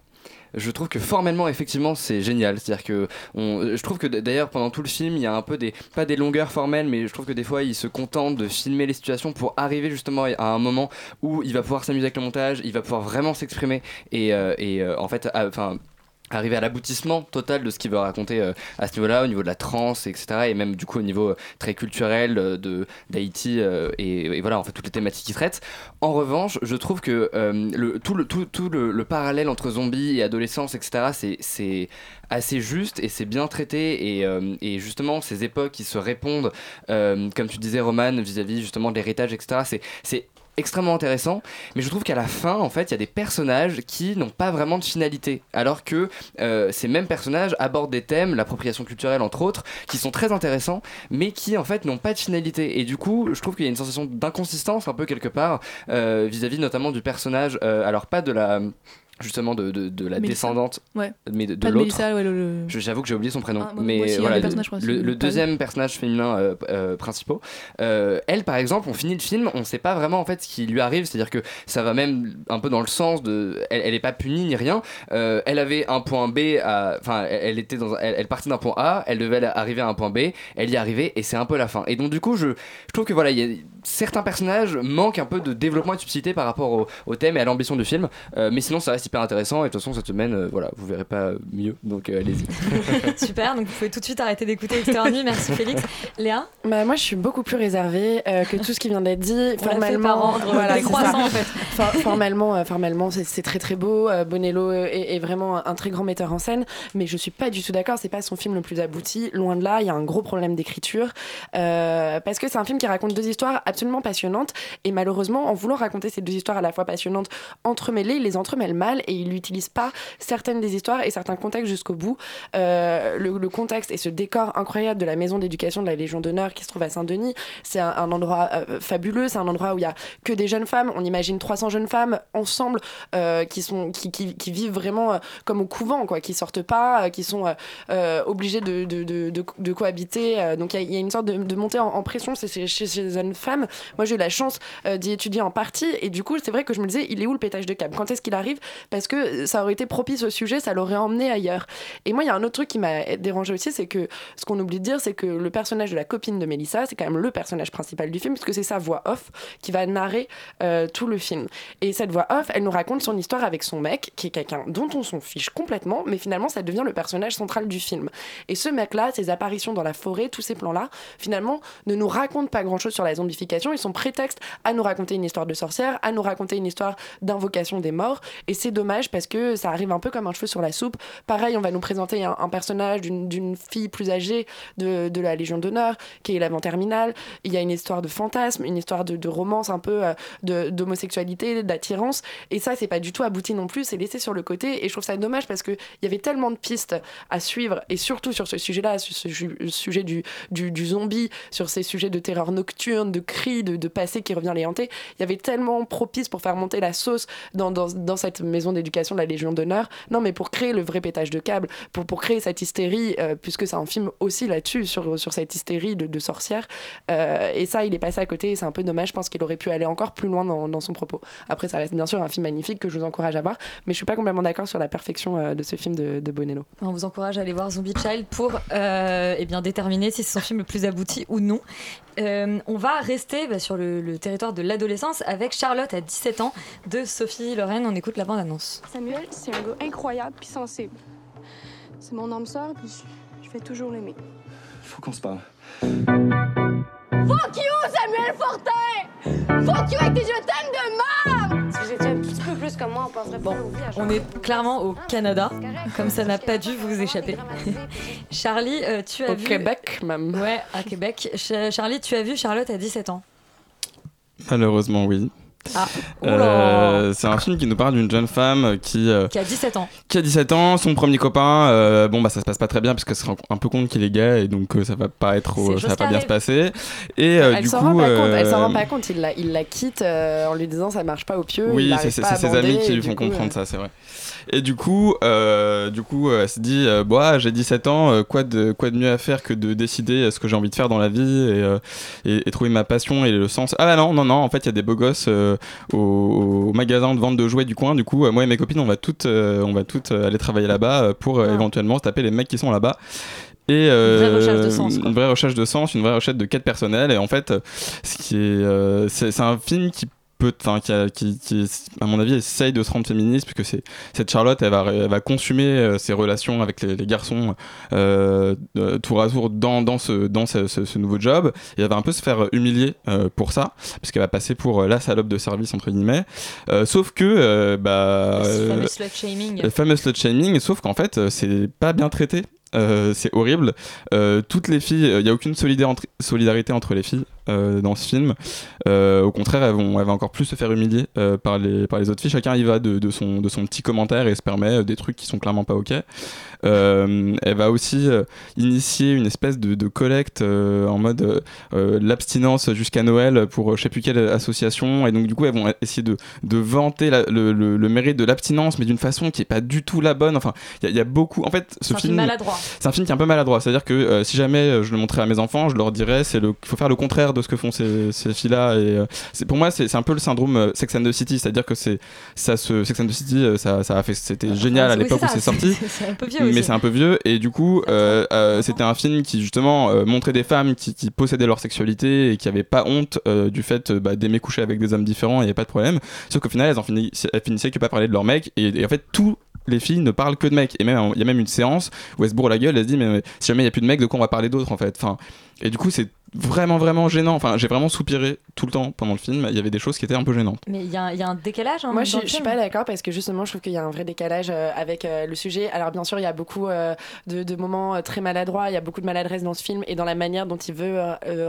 Je trouve que formellement, effectivement, c'est génial. C'est-à-dire que on, je trouve que d'ailleurs pendant tout le film, il y a un peu des pas des longueurs formelles, mais je trouve que des fois, il se contente de filmer les situations pour arriver justement à un moment où il va pouvoir s'amuser avec le montage, il va pouvoir vraiment s'exprimer et, euh, et euh, en fait, à- enfin arriver à l'aboutissement total de ce qu'il veut raconter euh, à ce niveau-là, au niveau de la trance, etc. Et même du coup au niveau euh, très culturel euh, de d'Haïti et, voilà en fait toutes les thématiques qu'il traite. En revanche, je trouve que le, tout, le, tout, tout le, le parallèle entre zombies et adolescence, etc. C'est assez juste et c'est bien traité et, et justement ces époques qui se répondent, comme tu disais Roman, vis-à-vis justement de l'héritage, etc. C'est extrêmement intéressant, mais je trouve qu'à la fin, en fait, il y a des personnages qui n'ont pas vraiment de finalité, alors que euh, ces mêmes personnages abordent des thèmes, l'appropriation culturelle entre autres, qui sont très intéressants, mais qui en fait n'ont pas de finalité. Et du coup, je trouve qu'il y a une sensation d'inconsistance un peu quelque part euh, vis-à-vis notamment du personnage, euh, alors pas de la justement de, de, de la Mélissa. descendante Ouais. mais de, l'autre ouais, le- j'avoue que j'ai oublié son prénom Ah, moi- mais aussi, voilà le, deuxième personnage féminin euh, euh, principaux euh, elle par exemple on finit le film on sait pas vraiment en fait ce qui lui arrive c'est à dire que ça va même un peu dans le sens de elle, elle est pas punie ni rien elle avait un point B enfin elle, était dans elle, elle partait d'un point A elle devait arriver à un point B elle y est arrivée et c'est un peu la fin et donc du coup je, je trouve que voilà il y a certains personnages manquent un peu de développement et de subtilité par rapport au, au thème et à l'ambition du film mais sinon ça reste hyper intéressant et de toute façon cette semaine euh, voilà vous verrez pas mieux donc euh, allez-y Super, donc vous pouvez tout de suite arrêter d'écouter Extérieur Nuit. Merci Félix. Léa? Bah, moi, je suis beaucoup plus réservée euh, que tout ce qui vient d'être dit. On l'a fait par formellement, ordre c'est en fait. For- formellement, euh, formellement, c'est c'est très très beau. Euh, Bonello est, est vraiment un, un très grand metteur en scène, mais je suis pas du tout d'accord. C'est pas son film le plus abouti. Loin de là, il y a un gros problème d'écriture euh, parce que c'est un film qui raconte deux histoires absolument passionnantes et malheureusement, en voulant raconter ces deux histoires à la fois passionnantes entremêlées, il les entremêle mal et il n'utilise pas certaines des histoires et certains contextes jusqu'au bout. Euh, le, contexte et ce décor incroyable de la maison d'éducation de la Légion d'honneur qui se trouve à Saint-Denis, c'est un, endroit euh, fabuleux, c'est un endroit où il y a que des jeunes femmes. On imagine 300 jeunes femmes ensemble euh, qui, sont, qui, vivent vraiment comme au couvent, quoi, qui sortent pas, qui sont obligées de, cohabiter. donc il y a- une sorte de, montée en, pression c'est chez ces jeunes femmes. Moi j'ai eu la chance d'y étudier en partie et du coup c'est vrai que je me disais il est où le pétage de câble? Quand est-ce qu'il arrive? Parce que ça aurait été propice au sujet, ça l'aurait emmené ailleurs. Et moi il y a un autre truc qui m'a dérangé aussi, c'est que ce qu'on oublie de dire, c'est que le personnage de la copine de Mélissa, c'est quand même le personnage principal du film, puisque c'est sa voix off qui va narrer euh, tout le film. Et cette voix off, elle nous raconte son histoire avec son mec, qui est quelqu'un dont on s'en fiche complètement, mais finalement ça devient le personnage central du film. Et ce mec-là, ses apparitions dans la forêt, tous ces plans-là, finalement, ne nous racontent pas grand-chose sur la zombification. Ils sont prétexte à nous raconter une histoire de sorcière, à nous raconter une histoire d'invocation des morts. Et c'est dommage parce que ça arrive un peu comme un cheveu sur la soupe. Pareil, on va nous présenter un, personnage d'une fille plus âgée de, de la Légion d'honneur, qui est l'avant-terminale. Il y a une histoire de fantasme, une histoire de, romance un peu euh, d'homosexualité, d'attirance. Et ça, c'est pas du tout abouti non plus, c'est laissé sur le côté. Et je trouve ça dommage parce qu'il y avait tellement de pistes à suivre, et surtout sur ce sujet-là, sur ce sujet du, du, du zombie, sur ces sujets de terreur nocturne, de cris, de, de passé qui revient les hanter. Il y avait tellement propice pour faire monter la sauce dans, dans, dans cette maison d'éducation de la Légion d'honneur. Non, mais pour créer le vrai pétage de câble, pour, pour créer cette hystérie, euh, puisque c'est un film aussi là-dessus, sur, sur cette hystérie de, sorcière. Euh, et ça, il est passé à côté, c'est un peu dommage. Je pense qu'il aurait pu aller encore plus loin dans, dans son propos. Après, ça reste bien sûr un film magnifique que je vous encourage à voir, mais je suis pas complètement d'accord sur la perfection euh, de ce film de, Bonello. On vous encourage à aller voir Zombie Child pour eh bien, déterminer si c'est son film le plus abouti ou non. On va rester bah, sur le, territoire de l'adolescence avec Charlotte à 17 ans de Sophie Lorraine. On écoute la Samuel, c'est un gars incroyable puis sensible. C'est mon âme sœur, puis je- je vais toujours l'aimer. Faut qu'on se parle. Fuck you, Samuel Fortin Fuck you avec tes je t'aime de merde Si j'étais un petit peu plus comme moi, on penserait pas chaque On est clairement au Canada, comme ça n'a pas dû vous échapper. Charlie, euh, tu as Au vu. Québec, même. Ouais, à Québec. Ch- Charlie, tu as vu Charlotte à 17 ans? Malheureusement, oui. Ah, Euh, c'est un film qui nous parle d'une jeune femme qui, euh, Qui a 17 ans. qui a 17 ans, son premier copain, euh, bon bah ça se passe pas très bien parce qu'elle se rend un peu compte qu'il est gay et donc euh, ça va pas être, ça va pas bien se passer. Et euh, elle du s'en coup, rend pas compte, elle s'en rend pas compte, il la, il la quitte euh, en lui disant ça marche pas au pieu. Oui, c'est ses amis qui lui font coup, comprendre euh, ça, c'est vrai. Et du coup, euh, du coup, elle se dit, euh, Bah, j'ai 17 ans, euh, quoi de quoi de mieux à faire que de décider euh, ce que j'ai envie de faire dans la vie et, et, et trouver ma passion et le sens. Ah bah non, non, non, en fait, il y a des beaux gosses au, au magasin de vente de jouets du coin. Du coup, moi et mes copines, on va toutes, on va toutes aller travailler là-bas pour euh, éventuellement se taper les mecs qui sont là-bas. Et vraie recherche de sens, une vraie recherche de sens, une vraie recherche de quête personnelle. Et en fait, ce qui est, euh, c'est c'est un film qui peut, enfin, qui, qui, qui, à mon avis, essaye de se rendre féministe, puisque c'est cette Charlotte, elle va, elle va consumer euh, ses relations avec les, les garçons euh, de- tour à tour dans, dans, ce, dans ce, ce- ce nouveau job, et elle va un peu se faire humilier euh, pour ça, puisqu'elle va passer pour euh, la salope de service entre guillemets. Euh, sauf que, euh, bah, euh, fameux slut shaming. le fameux slut shaming, sauf qu'en fait, euh, c'est pas bien traité. Euh, c'est horrible. Euh, toutes les filles, il n'y a aucune solidarité entre les filles euh, dans ce film. Euh, au contraire, elles vont, elles vont encore plus se faire humilier euh, par, les, par les autres filles. Chacun y va de, de son, de son petit commentaire et se permet des trucs qui sont clairement pas ok. Elle va aussi initier une espèce de, de collecte en mode l'abstinence jusqu'à Noël pour je sais plus quelle association. Et donc, du coup, elles vont essayer de, de vanter la- le, le- le mérite de l'abstinence, mais d'une façon qui est pas du tout la bonne. Enfin, il y, a- il y a beaucoup. En fait, ce film c'est un film qui est un peu maladroit. C'est-à-dire que si jamais je le montrais à mes enfants, je leur dirais c'est le, faut faire le contraire de ce que font ces, ces filles-là. Et euh, c'est pour moi, c'est un peu le syndrome euh, Sex and the City. C'est-à-dire que c'est ça, se, Sex and the City, euh, ça, ça a fait, c'était génial à oui, l'époque c'est où c'est sorti. c'est- c'est un peu vieux mais c'est un peu vieux. Et du coup, c'était un film qui justement montrait des femmes qui, qui possédaient leur sexualité et qui avaient pas honte du fait bah, d'aimer coucher avec des hommes différents. Il n'y avait pas de problème. Sauf qu'au final, elles, en finissaient, elles finissaient que par parler de leur mec. Et, et en fait, tout les filles ne parlent que de mecs. Et même, il y a même une séance où elle se bourre la gueule, elle se dit, mais, mais si jamais il n'y a plus de mecs, de quoi on va parler d'autres en fait? Enfin, Et du coup, c'est vraiment, vraiment gênant. Enfin, j'ai vraiment soupiré tout le temps pendant le film. Il y avait des choses qui étaient un peu gênantes. Mais il y, a un- il y a un décalage. hein, Moi, je, dans suis- le je suis film. pas d'accord parce que justement, je trouve qu'il y a un vrai décalage euh, avec euh, le sujet. Alors, bien sûr, il y a beaucoup euh, de, de moments euh, très maladroits, il y a beaucoup de maladresse dans ce film et dans la manière dont il veut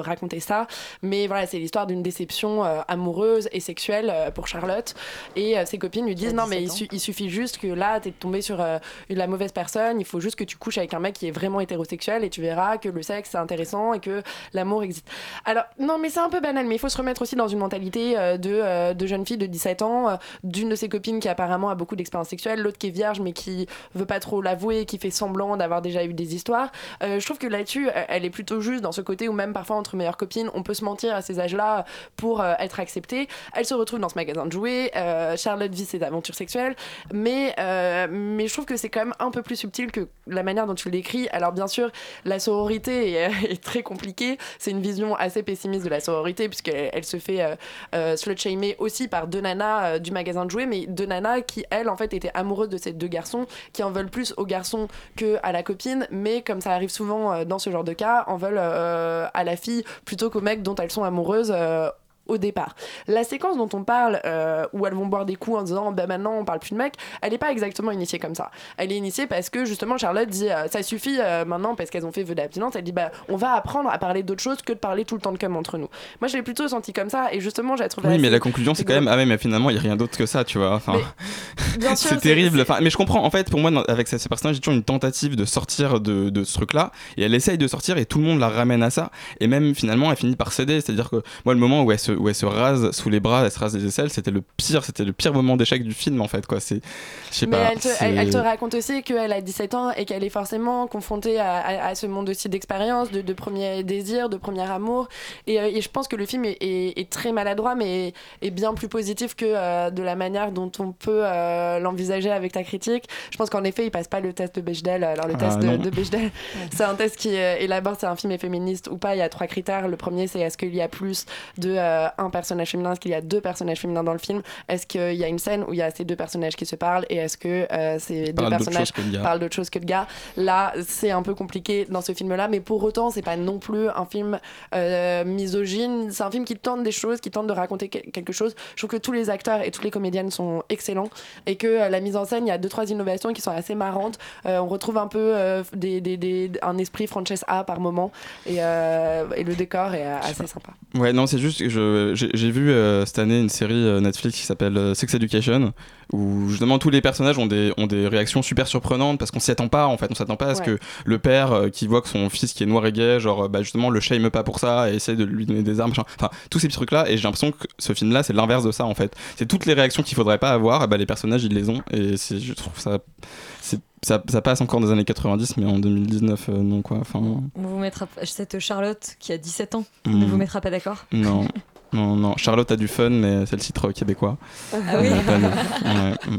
raconter ça. Mais voilà, c'est l'histoire d'une déception euh, amoureuse et sexuelle euh, pour Charlotte. Et euh, ses copines lui disent Non, mais il, su- il suffit juste que là, t'es tombé sur euh, la mauvaise personne, il faut juste que tu couches avec un mec qui est vraiment hétérosexuel et tu verras que le sexe c'est intéressant et que l'amour existe. Alors, non, mais c'est un peu banal, mais il faut se remettre aussi dans une mentalité euh, de, euh, de jeune fille de 17 ans, euh, d'une de ses copines qui apparemment a beaucoup d'expérience sexuelle, l'autre qui est vierge mais qui veut pas trop l'avouer, qui fait semblant d'avoir déjà eu des histoires. Je trouve que là-dessus, elle est plutôt juste dans ce côté où même parfois entre meilleures copines, on peut se mentir à ces âges-là pour être acceptée. Elle se retrouve dans ce magasin de jouets, Charlotte vit ses aventures sexuelles, mais, mais je trouve que c'est quand même un peu plus subtil que la manière dont tu le décris. Alors bien sûr, la sororité est, est très c'est une vision assez pessimiste de la sororité puisqu'elle elle se fait euh, euh, slut-shamer aussi par deux nanas euh, du magasin de jouets, mais deux nanas qui, elles, en fait, étaient amoureuses de ces deux garçons, qui en veulent plus aux garçons que à la copine, mais comme ça arrive souvent euh, dans ce genre de cas, en veulent à la fille plutôt qu'au mec dont elles sont amoureuses. Au départ. La séquence dont on parle, euh, où elles vont boire des coups en disant bah maintenant on parle plus de mec, elle n'est pas exactement initiée comme ça. Elle est initiée parce que justement Charlotte dit euh, ça suffit euh, maintenant parce qu'elles ont fait vœu d'abstinence. Elle dit bah on va apprendre à parler d'autre chose que de parler tout le temps de cum entre nous. Moi je l'ai plutôt senti comme ça et justement j'ai trouvé. Oui, mais la conclusion, c'est quand même, ah ouais, mais finalement, il n'y a rien d'autre que ça, tu vois. Enfin, c'est terrible. Enfin, mais je comprends. En fait, pour moi, avec ces, personnages, j'ai toujours une tentative de sortir de, de ce truc-là. Et elle essaye de sortir et tout le monde la ramène à ça. Et même finalement, elle finit par céder. C'est-à-dire que moi, le moment où elle se, où elle se rase sous les bras, elle se rase les aisselles, c'était le pire. C'était le pire moment d'échec du film, en fait. Quoi. C'est, je sais pas. elle te, elle- elle te raconte aussi qu'elle a 17 ans et qu'elle est forcément confrontée à, à- à ce monde aussi d'expérience, de, de premier désir, de premier amour. Et, euh, et je pense que le film est, est- est très maladroit, mais est bien plus positif que euh, de la manière dont on peut euh, l'envisager avec ta critique. Je pense qu'en effet, il passe pas le test de Bechdel. Alors, le Ah, test de, de Bechdel, c'est un test qui élabore si un film est féministe ou pas. Il y a trois critères. Le premier, c'est est-ce qu'il y a plus de euh, a un personnage féminin Est-ce qu'il y a deux personnages féminins dans le film? Est-ce qu'il y a une scène où il y a ces deux personnages qui se parlent Et est-ce que euh, ces deux personnages parlent d'autre chose que le gars? Là, c'est un peu compliqué dans ce film-là, mais pour autant, c'est pas non plus un film euh, misogyne. C'est un film qui tente des choses, qui tente de raconter que- quelque chose. Je trouve que tous les acteurs et toutes les comédiennes sont excellents et que euh, la mise en scène, il y a deux trois innovations qui sont assez marrantes. Euh, on retrouve un peu euh, des, des- des- un esprit Frances A par moment et, euh, et le décor est assez sympa. Ouais, non, c'est juste que je- j'ai j'ai vu euh, cette année une série euh, Netflix qui s'appelle euh, Sex Education, où justement tous les personnages ont des, ont des réactions super surprenantes parce qu'on s'y attend pas en fait. On s'attend pas à ce Ouais. que le père euh, qui voit que son fils qui est noir et gay, genre euh, bah, justement le shame pas pour ça et essaie de lui donner des armes, machin. enfin tous ces petits trucs là. Et j'ai l'impression que ce film là c'est l'inverse de ça en fait. C'est toutes les réactions qu'il faudrait pas avoir, et bah, les personnages ils les ont et c'est- je trouve ça, ça. Ça passe encore des années 90, mais en 2019, euh, non quoi. Enfin, On vous mettra cette Charlotte qui a 17 ans Mm. ne vous mettra pas d'accord? Non. Non, non, Charlotte a du fun, mais c'est le titre québécois. Ah oui Euh, pas nous. Ouais, mm.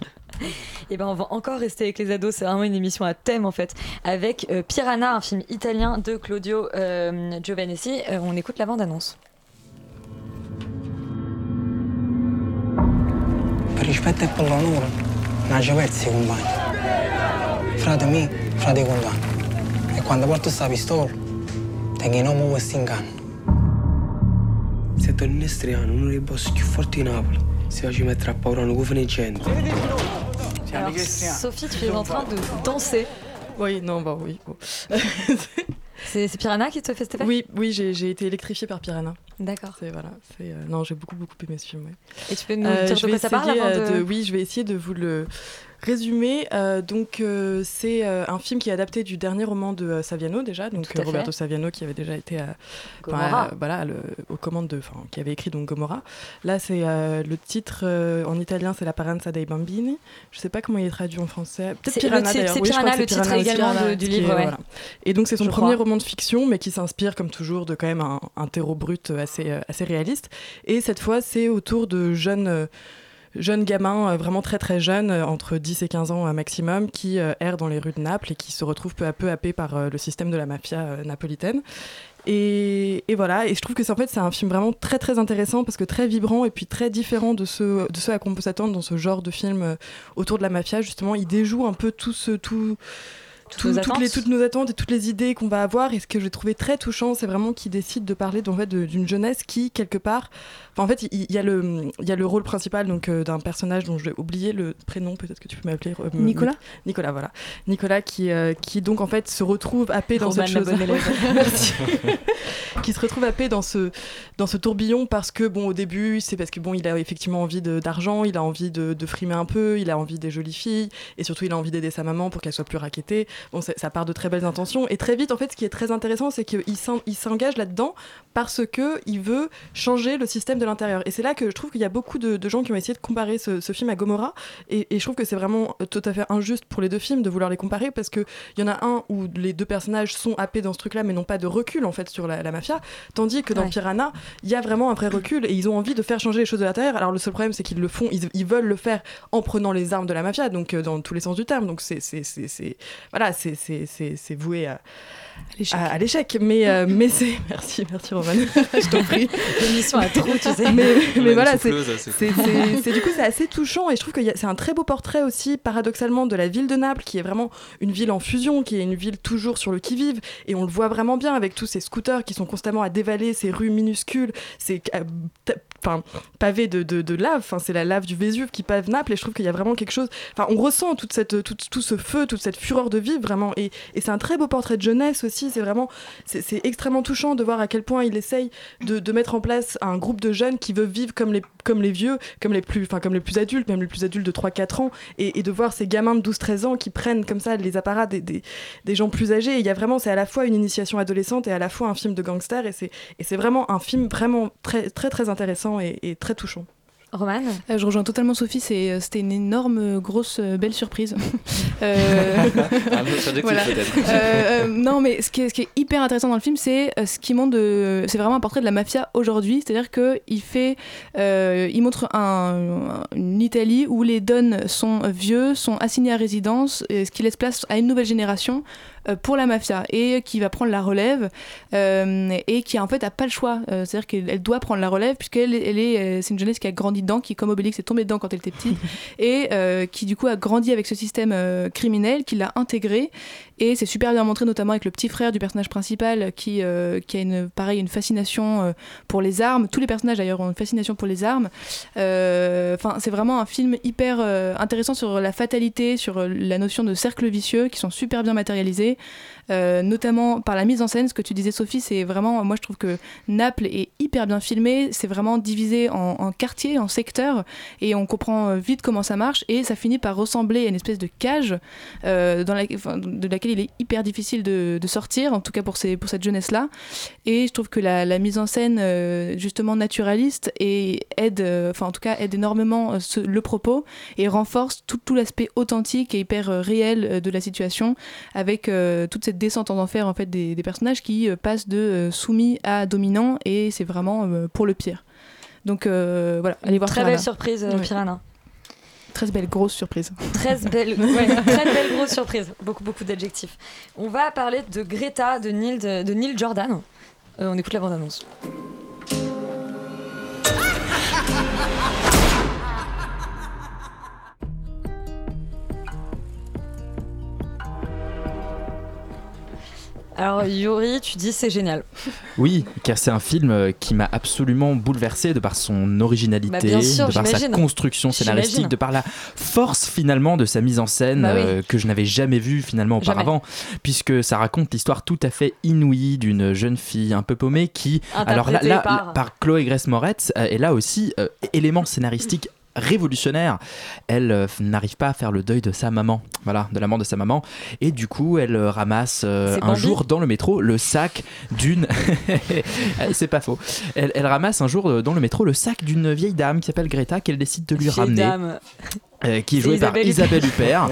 Et ben on va encore rester avec les ados, c'est vraiment une émission à thème en fait, avec euh, Piranha, un film italien de Claudio euh, Giovannessi. Euh, on écoute la bande-annonce. Per rispetto e per l'onore. Frate mio, frate compagni. E quando porto sta pistola, tengo in uomo questo inganno. Se torni in estriano, uno dei boss più forti di Napoli, si faccia mettere a paura una gente. Alors, Sophie, tu es en train de danser. Oui, non, bah oui. bon. C'est Piranha qui te fait cet effet Oui, oui, j'ai été électrifiée par Piranha. D'accord. C'est voilà, euh, non, j'ai beaucoup beaucoup aimé ce film. ouais. Et tu peux nous dire de quoi ça parle avant euh, de- Oui, je vais essayer de vous le résumer. Euh, donc euh, c'est euh, un film qui est adapté du dernier roman de Saviano déjà, donc Roberto fait. Saviano qui avait déjà été à, à- voilà, le- aux commandes de, enfin, qui avait écrit donc Gomorrah. Là, c'est le titre en italien, c'est La Paranza dei Bambini. Je sais pas comment il est traduit en français. Peut-être Piranha d'ailleurs. je crois Piranha, que le titre également Piranha, de- du est- livre, ouais. voilà. Et donc c'est son Je premier crois. roman de fiction, mais qui s'inspire comme toujours de quand même un, un terreau brut assez, assez réaliste. Et cette fois, c'est autour de jeunes, jeunes gamins, euh, vraiment très très jeunes, euh, entre 10 et 15 ans euh, maximum, qui errent dans les rues de Naples et qui se retrouvent peu à peu happés par le système de la mafia napolitaine. Et, voilà, et je trouve que c'est en fait c'est un film vraiment très très intéressant parce que très vibrant et puis très différent de ce, de ce à quoi on peut s'attendre dans ce genre de film autour de la mafia. Justement, il déjoue un peu tout ce tout tout- toutes, les, toutes nos attentes et toutes les idées qu'on va avoir. Et ce que j'ai trouvé très touchant, c'est vraiment qu'il décide de parler d'en fait, d'une jeunesse qui, quelque part. En fait, il, il y a le, y a le rôle principal donc euh, d'un personnage dont je vais oublier le prénom, peut-être que tu peux m'appeler. euh, Nicolas Nicolas, voilà. Nicolas qui, euh, qui donc en fait se retrouve happé dans Roman, cette chose. Merci. qui se retrouve happé dans ce, dans ce tourbillon parce que, bon, au début, c'est parce que, bon, il a effectivement envie d'argent, il a envie de, de frimer un peu, il a envie des jolies filles, et surtout, il a envie d'aider sa maman pour qu'elle soit plus raquettée. Bon, ça, part de très belles intentions. Et très vite, en fait, ce qui est très intéressant, c'est qu'il s'en- il s'engage là-dedans parce que il veut changer le système de l'intérieur. Et c'est là que je trouve qu'il y a beaucoup de, de gens qui ont essayé de comparer ce, ce film à Gomorrah. Et, et je trouve que c'est vraiment euh, tout à fait injuste pour les deux films de vouloir les comparer parce qu'il y en a un où les deux personnages sont happés dans ce truc-là, mais n'ont pas de recul en fait sur la, la mafia. Tandis que dans Ouais. Piranha, il y a vraiment un vrai recul et ils ont envie de faire changer les choses de l'intérieur. Alors le seul problème, c'est qu'ils le font, ils, ils veulent le faire en prenant les armes de la mafia, donc euh, dans tous les sens du terme. Donc c'est c'est- voilà, c'est c'est- c'est- c'est voué à à, à l'échec. Mais, euh, mais c'est. Merci, merci Roman. je t'en prie. L'émission a trop, tu sais. Mais, voilà, c'est. souffleuse, c'est c'est- c'est- c'est- Du coup, c'est assez touchant et je trouve que y a- c'est un très beau portrait aussi, paradoxalement, de la ville de Naples, qui est vraiment une ville en fusion, qui est une ville toujours sur le qui-vive. Et on le voit vraiment bien avec tous ces scooters qui sont constamment à dévaler ces rues minuscules, ces. Euh, Enfin, pavés de, de, de lave, enfin, c'est la lave du Vésuve qui pave Naples, et je trouve qu'il y a vraiment quelque chose. Enfin, on ressent toute cette, tout, tout ce feu, toute cette fureur de vivre, vraiment. Et, et c'est un très beau portrait de jeunesse aussi, c'est vraiment. C'est extrêmement touchant de voir à quel point il essaye de, de mettre en place un groupe de jeunes qui veut vivre comme les, comme les vieux, comme les plus, enfin comme les plus adultes, même les plus adultes de 3-4 ans, et, et de voir ces gamins de 12-13 ans qui prennent comme ça les apparats des, des, des gens plus âgés. Il y a vraiment, c'est à la fois une initiation adolescente et à la fois un film de gangster, et c'est et c'est vraiment un film vraiment très très très intéressant et, et très touchant. Roman? Euh, Je rejoins totalement Sophie, c'est- c'était une énorme, euh, grosse, euh, belle surprise. Euh, Un peu subjectif, voilà. peut-être. Euh, euh, non, mais ce qui, est, ce qui est hyper intéressant dans le film, c'est euh, ce qui montre de. C'est vraiment un portrait de la mafia aujourd'hui. C'est-à-dire qu'il fait. euh, il montre un- une Italie où les dons sont vieux, sont assignés à résidence, et ce qui laisse place à une nouvelle génération euh, pour la mafia et qui va prendre la relève euh, et qui en fait a pas le choix. Euh, C'est-à-dire qu'elle elle doit prendre la relève puisqu'elle elle est, euh, c'est une jeunesse qui a grandi dedans, qui comme Obélix est tombée dedans quand elle était petite et euh, qui du coup a grandi avec ce système euh, criminel, qui l'a intégré et c'est super bien montré notamment avec le petit frère du personnage principal qui, euh, a une fascination euh, pour les armes. Tous les personnages d'ailleurs ont une fascination pour les armes. Euh, c'est vraiment un film hyper intéressant sur la fatalité, sur la notion de cercle vicieux qui sont super bien matérialisés. Euh, notamment par la mise en scène, ce que tu disais Sophie, c'est vraiment, moi je trouve que Naples est hyper bien filmé, c'est vraiment divisé en, quartiers, en secteurs, et on comprend euh, vite comment ça marche, et ça finit par ressembler à une espèce de cage euh, dans la, de laquelle il est hyper difficile de, sortir, en tout cas pour, ces, pour cette jeunesse-là. Et je trouve que la, mise en scène, justement naturaliste, et aide, enfin en tout cas aide énormément le propos, et renforce tout, tout l'aspect authentique et hyper réel de la situation, avec toute cette descente en enfer en fait des, des personnages qui euh, passent de euh, soumis à dominants, et c'est vraiment euh, pour le pire. Donc voilà, allez voir Très Piranha. belle surprise, Ouais. Piranha. Très belle grosse surprise. Très belle, ouais, très belle grosse surprise. Beaucoup, beaucoup d'adjectifs. On va parler de Greta, de Neil, de, de Neil Jordan. Euh, on écoute la bande-annonce. Alors Yuri, tu dis c'est génial. Oui, car c'est un film euh, qui m'a absolument bouleversé de par son originalité, Bah, sûr, de par sa construction scénaristique, de par la force finalement de sa mise en scène Bah oui. euh, que je n'avais jamais vue finalement Jamais. auparavant, puisque ça raconte l'histoire tout à fait inouïe d'une jeune fille un peu paumée qui, alors là, par- par Chloé Grace Moretz, euh, est là aussi euh, élément scénaristique révolutionnaire. Elle euh, n'arrive pas à faire le deuil de sa maman, voilà, de la mort de sa maman, et du coup elle euh, ramasse euh, un jour dans le métro le sac d'une, c'est pas faux. Elle, elle ramasse un jour dans le métro le sac d'une vieille dame qui s'appelle Greta qu'elle décide de lui Vieille ramener. dame. Euh, qui est jouée par Isabelle Huppert,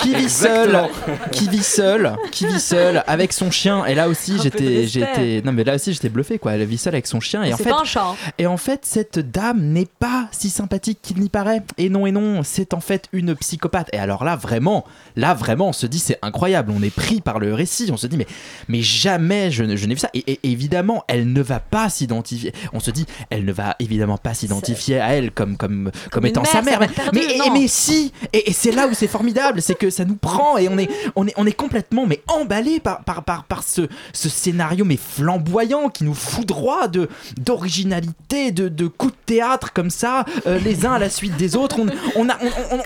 qui vit seule, qui vit seule, qui vit seule avec son chien. Et là aussi, j'étais, j'étais, non mais là aussi, j'étais bluffé quoi. Elle vit seule avec son chien et en fait, hein. et en fait, cette dame n'est pas si sympathique qu'il n'y paraît. Et non, et non, c'est en fait une psychopathe. Et alors là, vraiment, là, vraiment, on se dit, c'est incroyable. On est pris par le récit. On se dit, mais, mais jamais je, n'ai vu ça. Et, et évidemment, elle ne va pas s'identifier. On se dit, elle ne va évidemment pas s'identifier à elle comme, comme, comme, étant mère, sa mère. Mais, mais, non. mais si Et, et c'est là où c'est formidable, c'est que ça nous prend et on est, on est, on est complètement mais emballé par, par, par, par ce, ce scénario mais flamboyant qui nous foudroie de d'originalité, de, de coups de théâtre comme ça, euh, les uns à la suite des autres. On, on, a,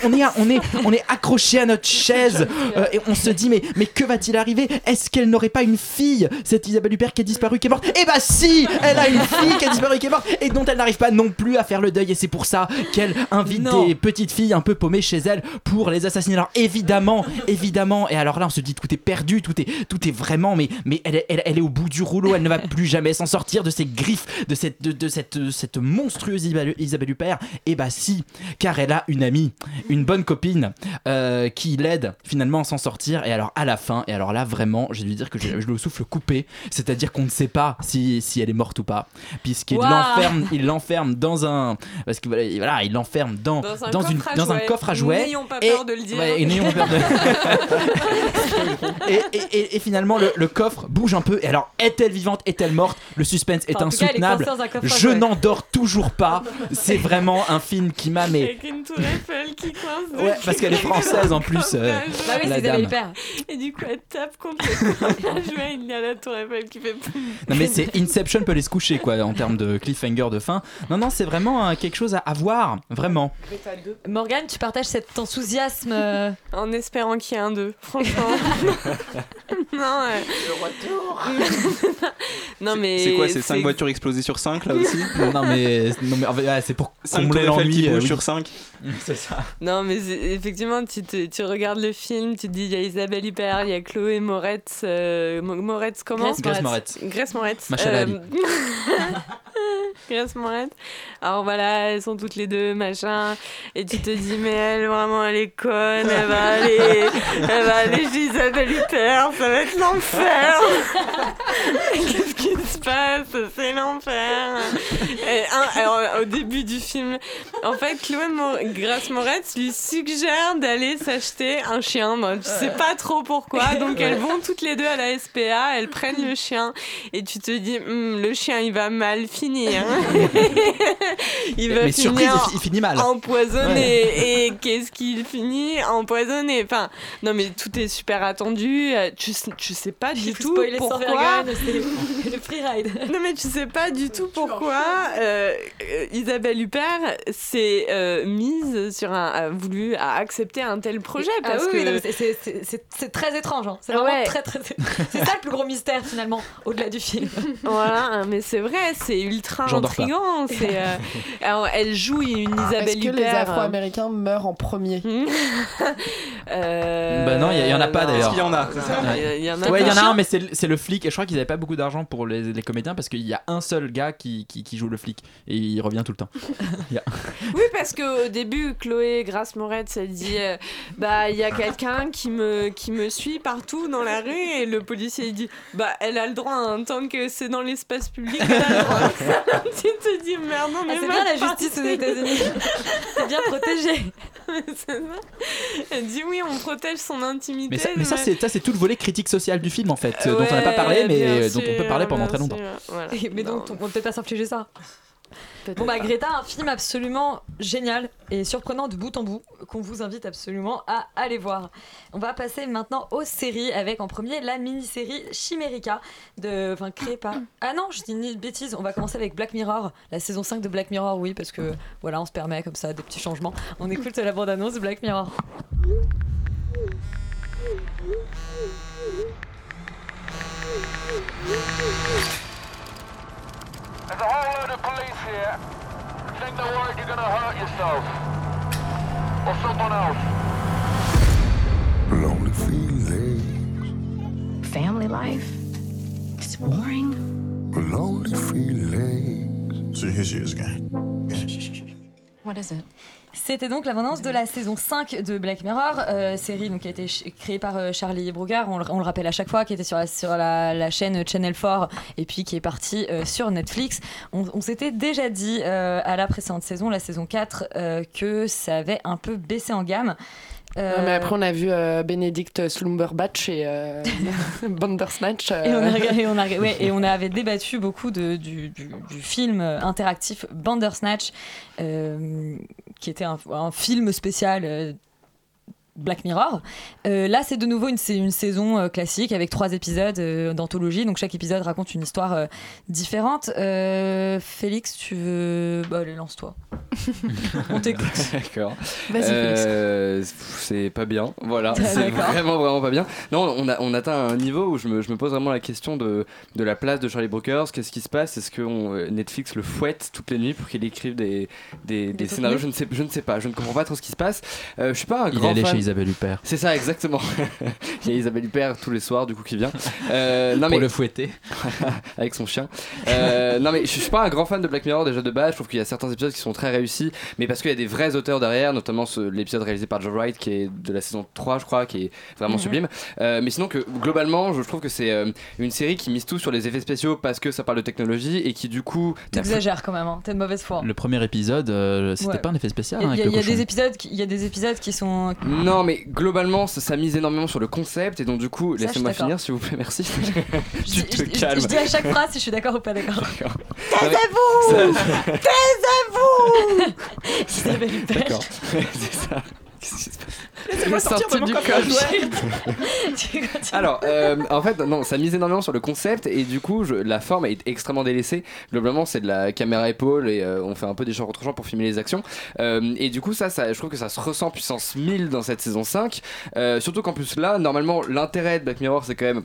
on, est, on est, on est accroché à notre chaise euh, et on se dit mais, mais que va-t-il arriver? Est-ce qu'elle n'aurait pas une fille, cette Isabelle Huppert qui est disparue, qui est morte? Eh bah si, elle a une fille qui a disparu, qui est morte et dont elle n'arrive pas non plus à faire le deuil et c'est pour ça qu'elle invite Non. des petites filles un peu paumées chez elle pour les assassiner. Alors évidemment, évidemment, et alors là on se dit tout est perdu, tout est, tout est vraiment, mais, mais elle, est- elle, elle est au bout du rouleau, elle ne va plus jamais s'en sortir de ces griffes, de cette, de, de cette, cette monstrueuse Isabelle, Isabelle Huppert. Et bah si, car elle a une amie, une bonne copine euh, qui l'aide finalement à s'en sortir. Et alors à la fin, et alors là vraiment, j'ai dû dire que j'ai le souffle coupé, c'est-à-dire qu'on ne sait pas si, si elle est morte ou pas, puisqu'il l'enferme, il l'enferme dans un, parce que voilà, il l'enferme dans, Dans un dans coffre une, dans un coffre à jouets. N'ayons pas Et- peur de le dire. ouais, et n'ayons peur de- et, et- et- et finalement, le, le coffre bouge un peu. Et alors, est-elle vivante? Est-elle morte? Le suspense est Enfin, cas, insoutenable. Je jouets. n'en toujours pas. C'est vraiment un film qui m'a mais Avec une tour Eiffel qui coince. Ouais, parce qu'elle est française en plus, euh, Bah oui, la c'est dame. Et du coup, elle tape contre le coffre à jouets. Il y a la tour Eiffel qui fait. non mais c'est Inception peut aller se coucher quoi en termes de cliffhanger de fin. Non non, c'est vraiment euh, quelque chose à, à voir, vraiment. Morgane, tu partages cet enthousiasme euh, En espérant qu'il y ait un 2, franchement. non, ouais. Le retour. non mais. C'est quoi, c'est 5 voitures explosées sur 5 là aussi non mais, non, mais fait, ouais, c'est pour combler l'ennui. euh, oui. sur 5 C'est ça. Non, mais effectivement, tu, te- tu regardes le film, tu te dis il y a Isabelle Huppert, il y a Chloé Moretz. euh, Mo- Moretz, comment Grace Moretz. Grace Moretz. Macha Ali. Grace Moretz. Alors voilà, elles sont toutes les deux, machin. Et tu te dis, mais elle, vraiment, elle est conne, elle va aller, elle va aller chez Isabelle Huppert, ça va être l'enfer. Qu'est-ce qui se passe C'est l'enfer. Alors, au début du film, en fait, Chloé Mo- Grace Moretz lui suggère d'aller s'acheter un chien. Moi, tu sais pas trop pourquoi. Donc, elles vont toutes les deux à la SPA, elles prennent le chien. Et tu te dis, Hum, le chien, il va mal finir. il va Mais surprise, finir fi- il finit mal. empoisonné. Et qu'est-ce qu'il finit Empoisonné? Enfin, non, mais tout est super attendu. Euh, Tu, sais- tu sais pas du tout pourquoi. Le freeride. Non mais tu sais pas du tout pourquoi euh, Isabelle Huppert s'est euh, mise sur un a voulu a accepté un tel projet Ah parce oui, que oui, c'est- c'est- c'est c'est- c'est très étrange. hein. C'est vraiment Ouais. très très. C'est ça le plus gros mystère finalement, au-delà du film. voilà mais c'est vrai c'est ultra intriguant c'est euh, alors elle joue une Est-ce Isabelle que les Huppert euh, Afro-Américains meurent en premier euh, Bah non, il y, y en a pas non. d'ailleurs. Est-ce qu'il y en a? Ouais. Il y en a Ouais, il y en a un, mais c'est le- c'est le flic. Et je crois qu'ils avaient pas beaucoup d'argent pour les, les comédiens parce qu'il y a un seul gars qui, qui, qui joue le flic et il revient tout le temps. Oui, parce qu'au début, Chloé Grace Moretz, elle dit euh, Bah, il y a quelqu'un qui me, qui me suit partout dans la rue. Et le policier, il dit Bah, elle a le droit, hein, tant que c'est dans l'espace public, elle a le droit. tu te dis Merde, non, mais Ah, c'est va bien la justice aux. États-Unis. C'est bien protégé. Elle dit Oui, on protège son intimité. Mais ça, mais ça, mais- c'est ça, c'est tout le volet critique social du film en fait, euh, dont on n'a pas parlé, mais euh, dont on peut parler pendant très longtemps. Mais donc, on peut peut-être pas s'infliger ça. Bon bah. Greta, un film absolument génial et surprenant de bout en bout qu'on vous invite absolument à aller voir. On va passer maintenant aux séries avec en premier la mini-série Chimérica de enfin créée par Ah non, je dis une bêtise, on va commencer avec Black Mirror, la saison 5 de Black Mirror oui parce que voilà, on se permet comme ça des petits changements. On écoute la bande-annonce de Black Mirror. Feelings. So here she is again. What is it? C'était donc l'abondance de la saison 5 de Black Mirror, euh, série donc, qui a été créée par euh, Charlie Brugger, on, le- on le rappelle à chaque fois, qui était sur la, sur la, la chaîne Channel 4 et puis qui est partie euh, sur Netflix. On, on s'était déjà dit euh, à la précédente saison, la saison 4, euh, que ça avait un peu baissé en gamme. Euh, mais après, on a vu euh, Benedict Slumberbatch et euh, Bandersnatch. euh, Et on, a, regardé- on, a, ouais, et on avait débattu beaucoup de, du, du- du film interactif Bandersnatch, qui était un, un film spécial Black Mirror. Euh, là, c'est de nouveau une, saison euh, classique avec trois épisodes euh, d'anthologie. Donc chaque épisode raconte une histoire euh, différente. Euh, Félix, tu veux. Bah, allez, lance-toi. on t'écoute. D'accord. Vas-y, Euh, c'est pas bien. Voilà, Ah, c'est vraiment vraiment pas bien. Non, on a on atteint un niveau où je me, je me pose vraiment la question de, de la place de Charlie Brokers. Qu'est-ce qui se passe? Est-ce que on- Netflix le fouette toutes les nuits pour qu'il écrive des, des, des scénarios? je ne sais je ne sais pas. Je ne comprends pas trop ce qui se passe. Euh, je suis pas un Il est grand allé fan. Isabelle Huppert. C'est ça exactement. Il y a Isabelle Huppert tous les soirs du coup qui vient. Euh, non, Pour mais- le fouetter. avec son chien. Euh, non mais je suis pas un grand fan de Black Mirror déjà de base. Je trouve qu'il y a certains épisodes qui sont très réussis, mais parce qu'il y a des vrais auteurs derrière, notamment ce- l'épisode réalisé par Joe Wright qui est de la saison 3 je crois, qui est vraiment Mhm. sublime. Euh, mais sinon que globalement, je trouve que c'est euh, une série qui mise tout sur les effets spéciaux parce que ça parle de technologie et qui du coup T'exagères quand même, hein. t'es de mauvaise foi. Le premier épisode, euh, c'était Ouais. pas un effet spécial. Il y hein, y a des épisodes qui sont. Non mais globalement ça, ça mise énormément sur le concept et donc du coup laissez-moi finir s'il vous plaît merci. Je, tu te calmes. je dis à chaque phrase si je suis d'accord ou pas d'accord. Taisez-vous Taisez-vous Huppert. D'accord, c'est ça. Qu'est-ce qui se passe Laissez-moi sortir de sortie mon du coffre. Alors, euh, en fait, non, ça mise énormément sur le concept et du coup, je- la forme est extrêmement délaissée. Globalement, c'est de la caméra épaule et euh, on fait un peu des champs contre champs pour filmer les actions. Euh, et du coup, ça, ça, je trouve que ça se ressent puissance 1000 dans cette saison 5. Euh, surtout qu'en plus, là, normalement, l'intérêt de Black Mirror, c'est quand même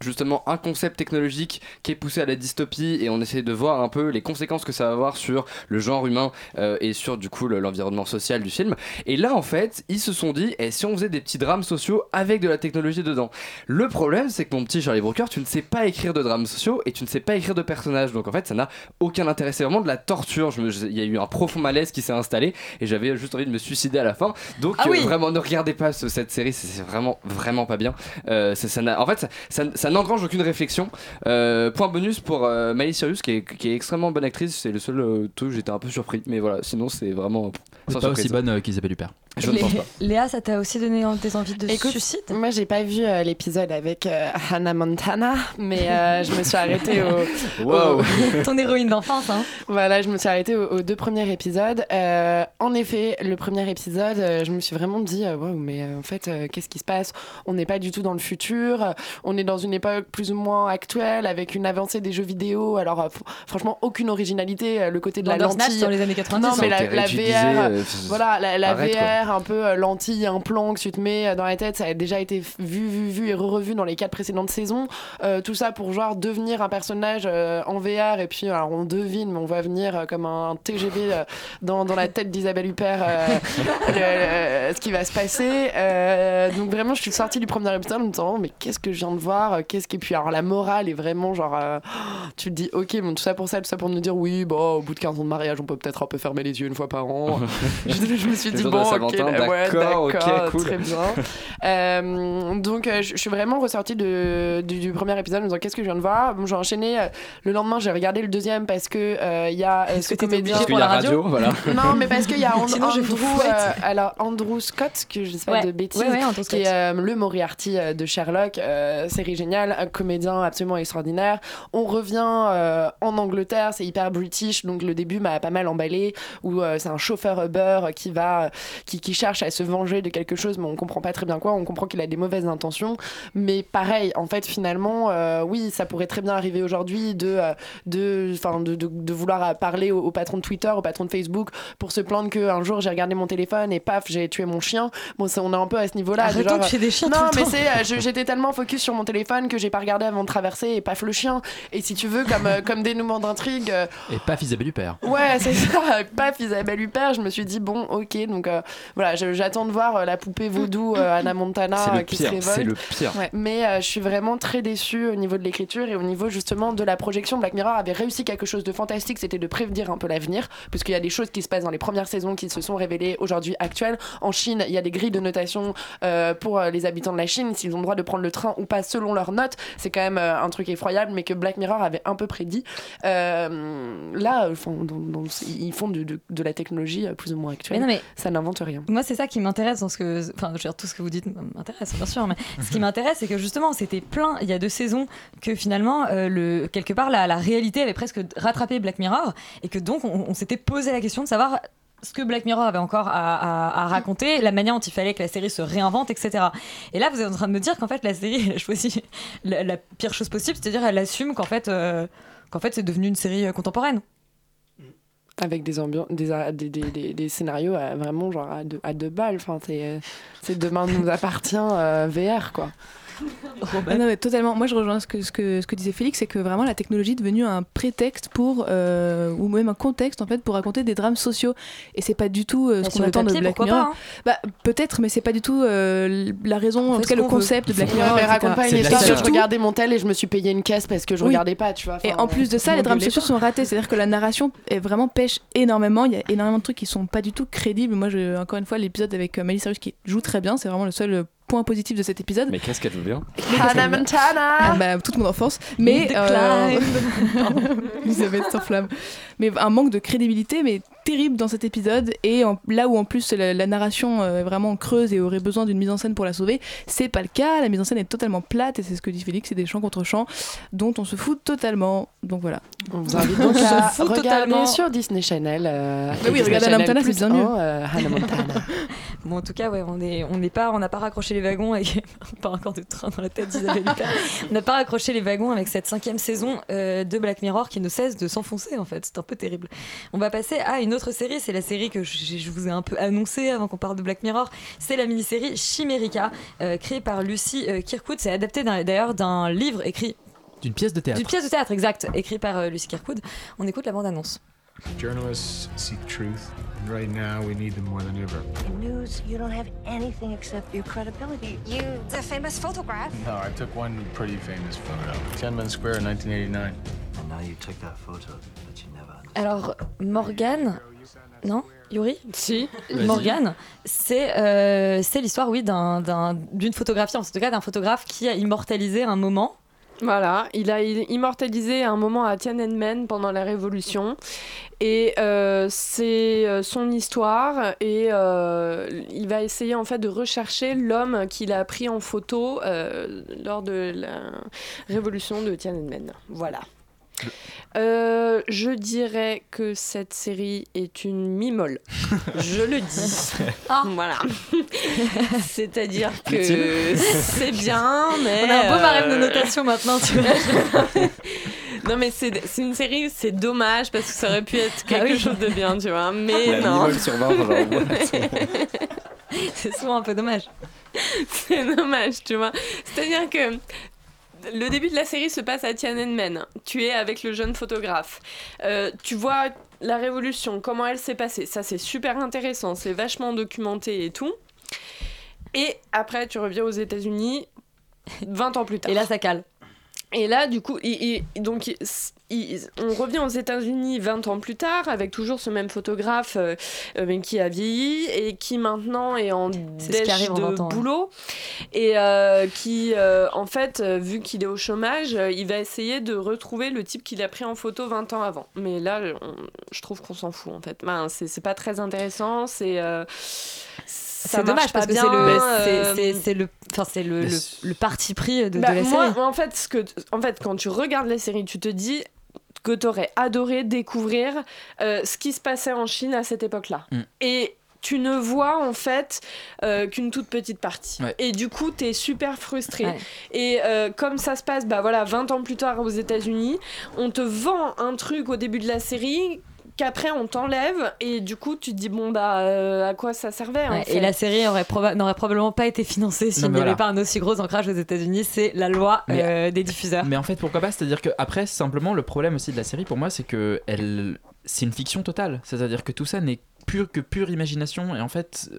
justement un concept technologique qui est poussé à la dystopie et on essaie de voir un peu les conséquences que ça va avoir sur le genre humain euh, et sur du coup le- l'environnement social du film. Et là en fait, ils se sont dit, et si on faisait des petits drames sociaux avec de la technologie dedans? Le problème c'est que mon petit Charlie Brooker, tu ne sais pas écrire de drames sociaux et tu ne sais pas écrire de personnages. Donc en fait, ça n'a aucun intérêt. C'est vraiment de la torture. Il y a eu un profond malaise qui s'est installé et j'avais juste envie de me suicider à la fin. Donc Ah euh, vraiment, ne regardez pas ce- cette série, c'est vraiment, vraiment pas bien. Euh, ça, en fait, ça, ça, ça n'engrange aucune réflexion. Euh, point bonus pour euh, Miley Cyrus, qui est, qui est extrêmement bonne actrice. C'est le seul euh, truc où j'étais un peu surpris. Mais voilà, sinon, c'est vraiment. C'est pas surprise. aussi bonne euh, qu'Isabelle Huppert. Je ne pense pas. Léa, ça t'a aussi donné des envies de Écoute, suicide? Moi, j'ai pas vu euh, l'épisode avec euh, Hannah Montana, mais euh, je me suis arrêtée au. Wow. au- Ton héroïne d'enfance, hein. Voilà, je me suis arrêtée aux, aux deux premiers épisodes. Euh, en effet, le premier épisode, euh, je me suis vraiment dit, Wow, mais euh, en fait, euh, qu'est-ce qui se passe? On n'est pas du tout dans le futur. On est dans une époque plus ou moins actuelle, avec une avancée des jeux vidéo. Alors, euh, franchement, aucune originalité. euh, Le côté de la Bandersnatch lentille. dans les années 90, Non, mais hein. la, T'es la VR, euh, voilà, la, la arrête, VR, un peu lentille, un plan que tu te mets dans la tête, ça a déjà été vu, vu, vu et re-revu dans les quatre précédentes saisons. Euh, tout ça pour genre devenir un personnage euh, en VR et puis alors on devine, mais on va venir euh, comme un TGV euh, dans, dans la tête d'Isabelle Huppert euh, le- le- ce qui va se passer. Euh, donc vraiment, je suis sortie du premier épisode en me disant, Oh, mais qu'est-ce que je viens de voir Qu'est-ce qui puis alors la morale est vraiment genre, euh, tu te dis, ok, bon tout ça pour ça, tout ça pour nous dire, oui, bon, au bout de 15 ans de mariage, on peut peut-être un peu fermer les yeux une fois par an. je, je me suis dit, bon, ok, ouais, d'accord, ok, d'accord, cool. très bien. Euh, donc, euh, je je suis vraiment ressortie de, du, du premier épisode en me disant, qu'est-ce que je viens de voir? Bon, J'ai enchaîné. euh, le lendemain, j'ai regardé le deuxième parce que euh, il y a ce comédien. obligée pour la radio voilà. Non, mais parce qu'il y a And- Sinon, Andrew, euh, alors Andrew Scott, que je sais pas Ouais. de bêtises, Ouais, ouais, qui est euh, le Moriarty de Sherlock, euh, série géniale, un comédien absolument extraordinaire. On revient euh, en Angleterre, c'est hyper british, donc le début m'a pas mal emballé, où euh, c'est un chauffeur Uber qui va, qui, qui cherche à se venger de quelque chose, mais on comprend pas très bien quoi. On comprend qu'il a des mauvaises intentions, mais pareil, en fait, finalement, euh, oui, ça pourrait très bien arriver aujourd'hui de, de, de, de, de vouloir parler au, au patron de Twitter, au patron de Facebook, pour se plaindre que un jour j'ai regardé mon téléphone et paf, j'ai tué mon chien. Bon, on est un peu à ce niveau-là. Arrêtons de tuer des chiens Non, tout le mais c'est, j'étais tellement focus sur mon téléphone que j'ai pas regardé avant de traverser et paf le chien. Et si tu veux, comme, euh, comme dénouement d'intrigue. euh, Et pas Isabelle Huppert. Ouais, c'est ça. Paf, Isabelle Huppert. Je me suis dit, bon, ok. Donc euh, voilà, j'attends de voir euh, la poupée vaudou euh, Anna Montana C'est le qui pire, se révolte. c'est le pire. Ouais. Mais euh, je suis vraiment très déçue au niveau de l'écriture et au niveau justement de la projection. Black Mirror avait réussi quelque chose de fantastique, c'était de prévenir un peu l'avenir, puisqu'il y a des choses qui se passent dans les premières saisons qui se sont révélées aujourd'hui actuelles. En Chine, il y a des grilles de notation euh, pour les habitants de la Chine, s'ils ont le droit de prendre le train ou pas selon leurs notes. C'est quand même euh, un truc effroyable, mais que Black Mirror avait un peu prédit. Euh, là, dans- ils font de, de- de la technologie euh, plus ou moins actuelle. Mais non, mais- Ça n'invente rien. Moi, c'est ça qui m'intéresse dans ce que. Enfin, je veux dire, tout ce que vous dites m'intéresse, bien sûr. Mais ce qui m'intéresse, c'est que justement, c'était plein, il y a deux saisons, que finalement, euh, le, quelque part, la, la réalité avait presque rattrapé Black Mirror. Et que donc, on, on s'était posé la question de savoir ce que Black Mirror avait encore à, raconter, la manière dont il fallait que la série se réinvente, etc. Et là, vous êtes en train de me dire qu'en fait, la série, elle a choisi la, pire chose possible, c'est-à-dire elle assume qu'en fait, euh, qu'en fait, c'est devenu une série euh, contemporaine. Avec des, ambiances, des, des, des, scénarios vraiment genre à deux, balles. Enfin, c'est, euh, demain nous appartient euh, VR, quoi. Ah non, mais totalement. Moi, je rejoins ce que, ce que, ce que disait Félix, c'est que vraiment la technologie est devenue un prétexte pour, euh, ou même un contexte en fait, pour raconter des drames sociaux. Et c'est pas du tout euh, ce qu'on attend de papier, Black pourquoi Mirror. pas, hein. Bah, peut-être, mais c'est pas du tout euh, la raison, On en fait tout cas le qu'on veut. concept de Black Ouais, Mirror. mais etc. raconte pas une de histoire. Je regardais mon tel et je me suis payé une caisse parce que je Oui. regardais pas, tu vois. Et en plus de ça, les drames sociaux sont ratés. C'est-à-dire que la narration est vraiment pêche énormément. Il y a énormément de trucs qui sont pas du tout crédibles. Moi, je, encore une fois, l'épisode avec euh, Miley Cyrus qui joue très bien, c'est vraiment le seul point positif de cet épisode. Mais qu'est-ce qu'elle joue bien Hannah Montana Ah, bah, toute mon enfance. Mais. Pardon, Elisabeth s'enflamme. Mais un manque de crédibilité, mais terrible dans cet épisode. Et en- là où en plus la, la narration euh, est vraiment creuse et aurait besoin d'une mise en scène pour la sauver, c'est pas le cas. La mise en scène est totalement plate et c'est ce que dit Félix, c'est des chants contre chants dont on se fout totalement. Donc voilà. On vous invite donc à fout regarder totalement. sur Disney Channel. euh, Bah oui, regardez Hannah Channel Montana, c'est bien mieux. euh, Hannah Montana. Bon, en tout cas, ouais, on est, on n'est pas, on n'a pas raccroché les wagons avec pas encore de train dans la tête d'Isabelle Huppert. On n'a pas raccroché les wagons avec cette cinquième saison euh, de Black Mirror qui ne cesse de s'enfoncer en fait. C'est un peu terrible. On va passer à une autre série. C'est la série que je, je vous ai un peu annoncée avant qu'on parle de Black Mirror. C'est la mini-série Chimérica, euh, créée par Lucy euh, Kirkwood. C'est adapté d'ailleurs d'un livre écrit D'une pièce de théâtre. d'une pièce de théâtre, exact, écrit par euh, Lucy Kirkwood. On écoute la bande-annonce. Journalists seek truth, and right now we need them more than ever. In news, you don't have anything except your credibility. You, the famous photograph. No, I took one pretty famous photo. Tiananmen Square in 1989. And now you took that photo, but you never Alors, Morgane, non? Yuri? Si. Morgane, c'est euh, c'est l'histoire, oui, d'un- d'un- d'une photographie, en tout cas d'un photographe qui a immortalisé un moment. Voilà, il a immortalisé un moment à Tiananmen pendant la Révolution. Et euh, c'est euh, son histoire et euh, il va essayer en fait de rechercher l'homme qu'il a pris en photo lors de la Révolution de Tiananmen. Voilà. Euh, je dirais que cette série est une mimole. je le dis. Ah. Voilà. C'est-à-dire que c'est bien, mais. On a un beau barème de euh, notation maintenant, tu vois. non, mais c'est c'est une série, c'est dommage parce que ça aurait pu être quelque Ah oui. chose de bien, tu vois. Mais La non. sur genre, C'est souvent un peu dommage. c'est dommage, tu vois. C'est-à-dire que le début de la série se passe à Tiananmen. Tu es avec le jeune photographe. Euh, tu vois la révolution, comment elle s'est passée. Ça, c'est super intéressant. C'est vachement documenté et tout. Et après, tu reviens aux États-Unis 20 ans plus tard. Et là, ça cale. Et là, du coup, donc, on revient aux États-Unis 20 ans plus tard avec toujours ce même photographe euh, euh, mais qui a vieilli et qui maintenant est en dèche de 20 ans, hein. boulot et euh, qui, euh, en fait, vu qu'il est au chômage, il va essayer de retrouver le type qu'il a pris en photo 20 ans avant. Mais là, on- je trouve qu'on s'en fout en fait. Ben, c'est pas très intéressant, c'est. C'est dommage parce que c'est bien, le, c'est- le, enfin, c'est le, le, le parti pris de, de bah, la moi, série. en fait, ce que, en fait, quand tu regardes la série, tu te dis que tu aurais adoré découvrir euh, ce qui se passait en Chine à cette époque-là. Mm. Et tu ne vois en fait euh, qu'une toute petite partie. Ouais. Et du coup, tu es super frustré. Ouais. Et euh, comme ça se passe bah, voilà, 20 ans plus tard aux États-Unis, on te vend un truc au début de la série qu'après on t'enlève et du coup tu te dis bon bah euh, à quoi ça servait en Ouais, fait et la série proba- n'aurait probablement pas été financée s'il n'y avait pas un aussi gros ancrage aux États-Unis. C'est la loi Mais- euh, des diffuseurs. Mais en fait, pourquoi pas C'est-à-dire que après, simplement, le problème aussi de la série, pour moi, c'est que elle, c'est une fiction totale. C'est-à-dire que tout ça n'est pure que pure imagination. Et en fait,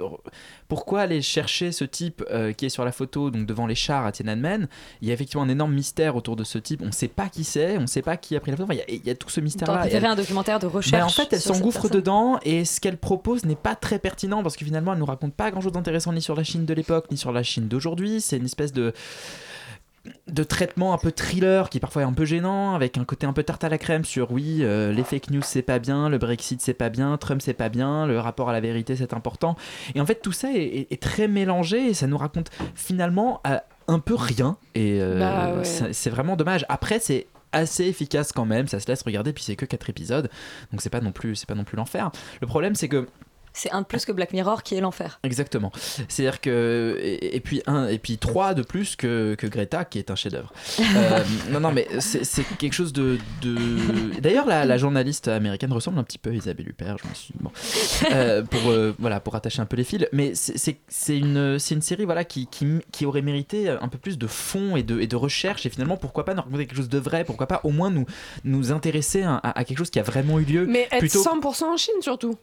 pourquoi aller chercher ce type euh, qui est sur la photo, donc devant les chars à Tiananmen? Il y a effectivement un énorme mystère autour de ce type. On ne sait pas qui c'est, on ne sait pas qui a pris la photo. Enfin, il y a- il y, a tout ce mystère-là. Elle- un documentaire de recherche. ben, en fait, elle s'engouffre dedans et ce qu'elle propose n'est pas très pertinent parce que finalement, elle nous raconte pas grand chose d'intéressant ni sur la Chine de l'époque ni sur la Chine d'aujourd'hui. C'est une espèce de de traitement un peu thriller qui parfois est un peu gênant avec un côté un peu tarte à la crème sur oui euh, les fake news c'est pas bien le Brexit c'est pas bien Trump c'est pas bien le rapport à la vérité c'est important. Et en fait tout ça est, est- est très mélangé et ça nous raconte finalement euh, un peu rien. Et euh, Bah ouais. c'est c'est vraiment dommage. Après c'est assez efficace quand même ça se laisse regarder puis c'est que 4 épisodes donc c'est pas non plus c'est pas non plus l'enfer. Le problème c'est que C'est un de plus que Black Mirror qui est l'enfer. Exactement. C'est-à-dire que et, et puis un et puis trois de plus que, que Greta qui est un chef-d'œuvre. Euh, non non mais c'est quelque chose de, de... d'ailleurs la, la journaliste américaine ressemble un petit peu à Isabelle Huppert. Je me suis bon Euh, pour euh, voilà pour attacher un peu les fils. Mais c'est- une c'est une série voilà qui, qui qui aurait mérité un peu plus de fond et de et de recherche et finalement pourquoi pas nous raconter quelque chose de vrai? Pourquoi pas au moins nous nous intéresser à quelque chose qui a vraiment eu lieu Mais être plutôt 100% en Chine surtout.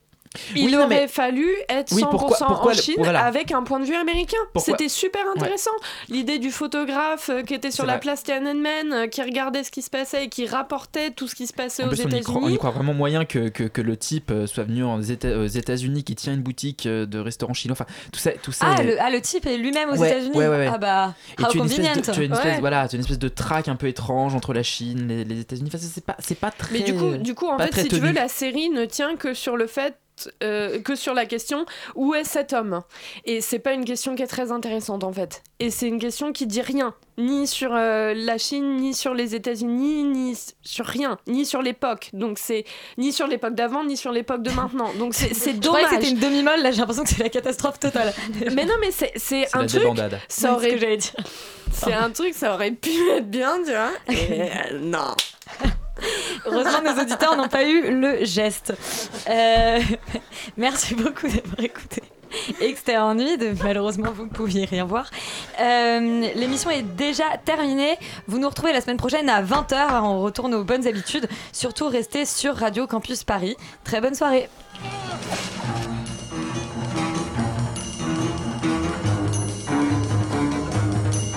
Il Oui, aurait mais- fallu être Oui, 100% pourquoi- pourquoi en Chine voilà. avec un point de vue américain. C'était super intéressant. L'idée du photographe euh, qui était sur la vrai. place Tiananmen, euh, qui regardait ce qui se passait et qui rapportait tout ce qui se passait En aux plus, on y, croit, États-Unis. vraiment moyen que, que, que le type euh, soit venu aux Éta- aux États-Unis, qui tient une boutique de restaurant chinois. Enfin, tout ça, tout ça. Ah est- le, ah, le type est lui-même aux Ouais, États-Unis. ouais. Ah bah, Et how tu as une espèce convenient. de, tu as une espèce, voilà, tu as une espèce de traque un peu étrange entre la Chine, les, les États-Unis. Enfin, c'est pas, pas très. Mais du coup, du coup en fait, si tu veux, la série ne tient que sur le fait euh, que sur la question où est cet homme? Et c'est pas une question qui est très intéressante en fait. Et c'est une question qui dit rien, ni sur euh, la Chine, ni sur les États-Unis, ni sur rien, ni sur l'époque. Donc c'est ni sur l'époque d'avant, ni sur l'époque de maintenant. Donc c'est c'est Je dommage. que c'était une demi-molle, là j'ai l'impression que c'est la catastrophe totale. Mais non, mais c'est un la truc. débandade. Ça aurait c'est ce que j'allais dire. C'est un truc, ça aurait pu être bien, tu vois. Et, euh, non. Heureusement, nos auditeurs n'ont pas eu le geste. Euh, merci beaucoup d'avoir écouté. Extérieur Nuit, malheureusement vous ne pouviez rien voir. Euh, L'émission est déjà terminée. Vous nous retrouvez la semaine prochaine à 20h. On retourne aux bonnes habitudes. Surtout restez sur Radio Campus Paris. Très bonne soirée.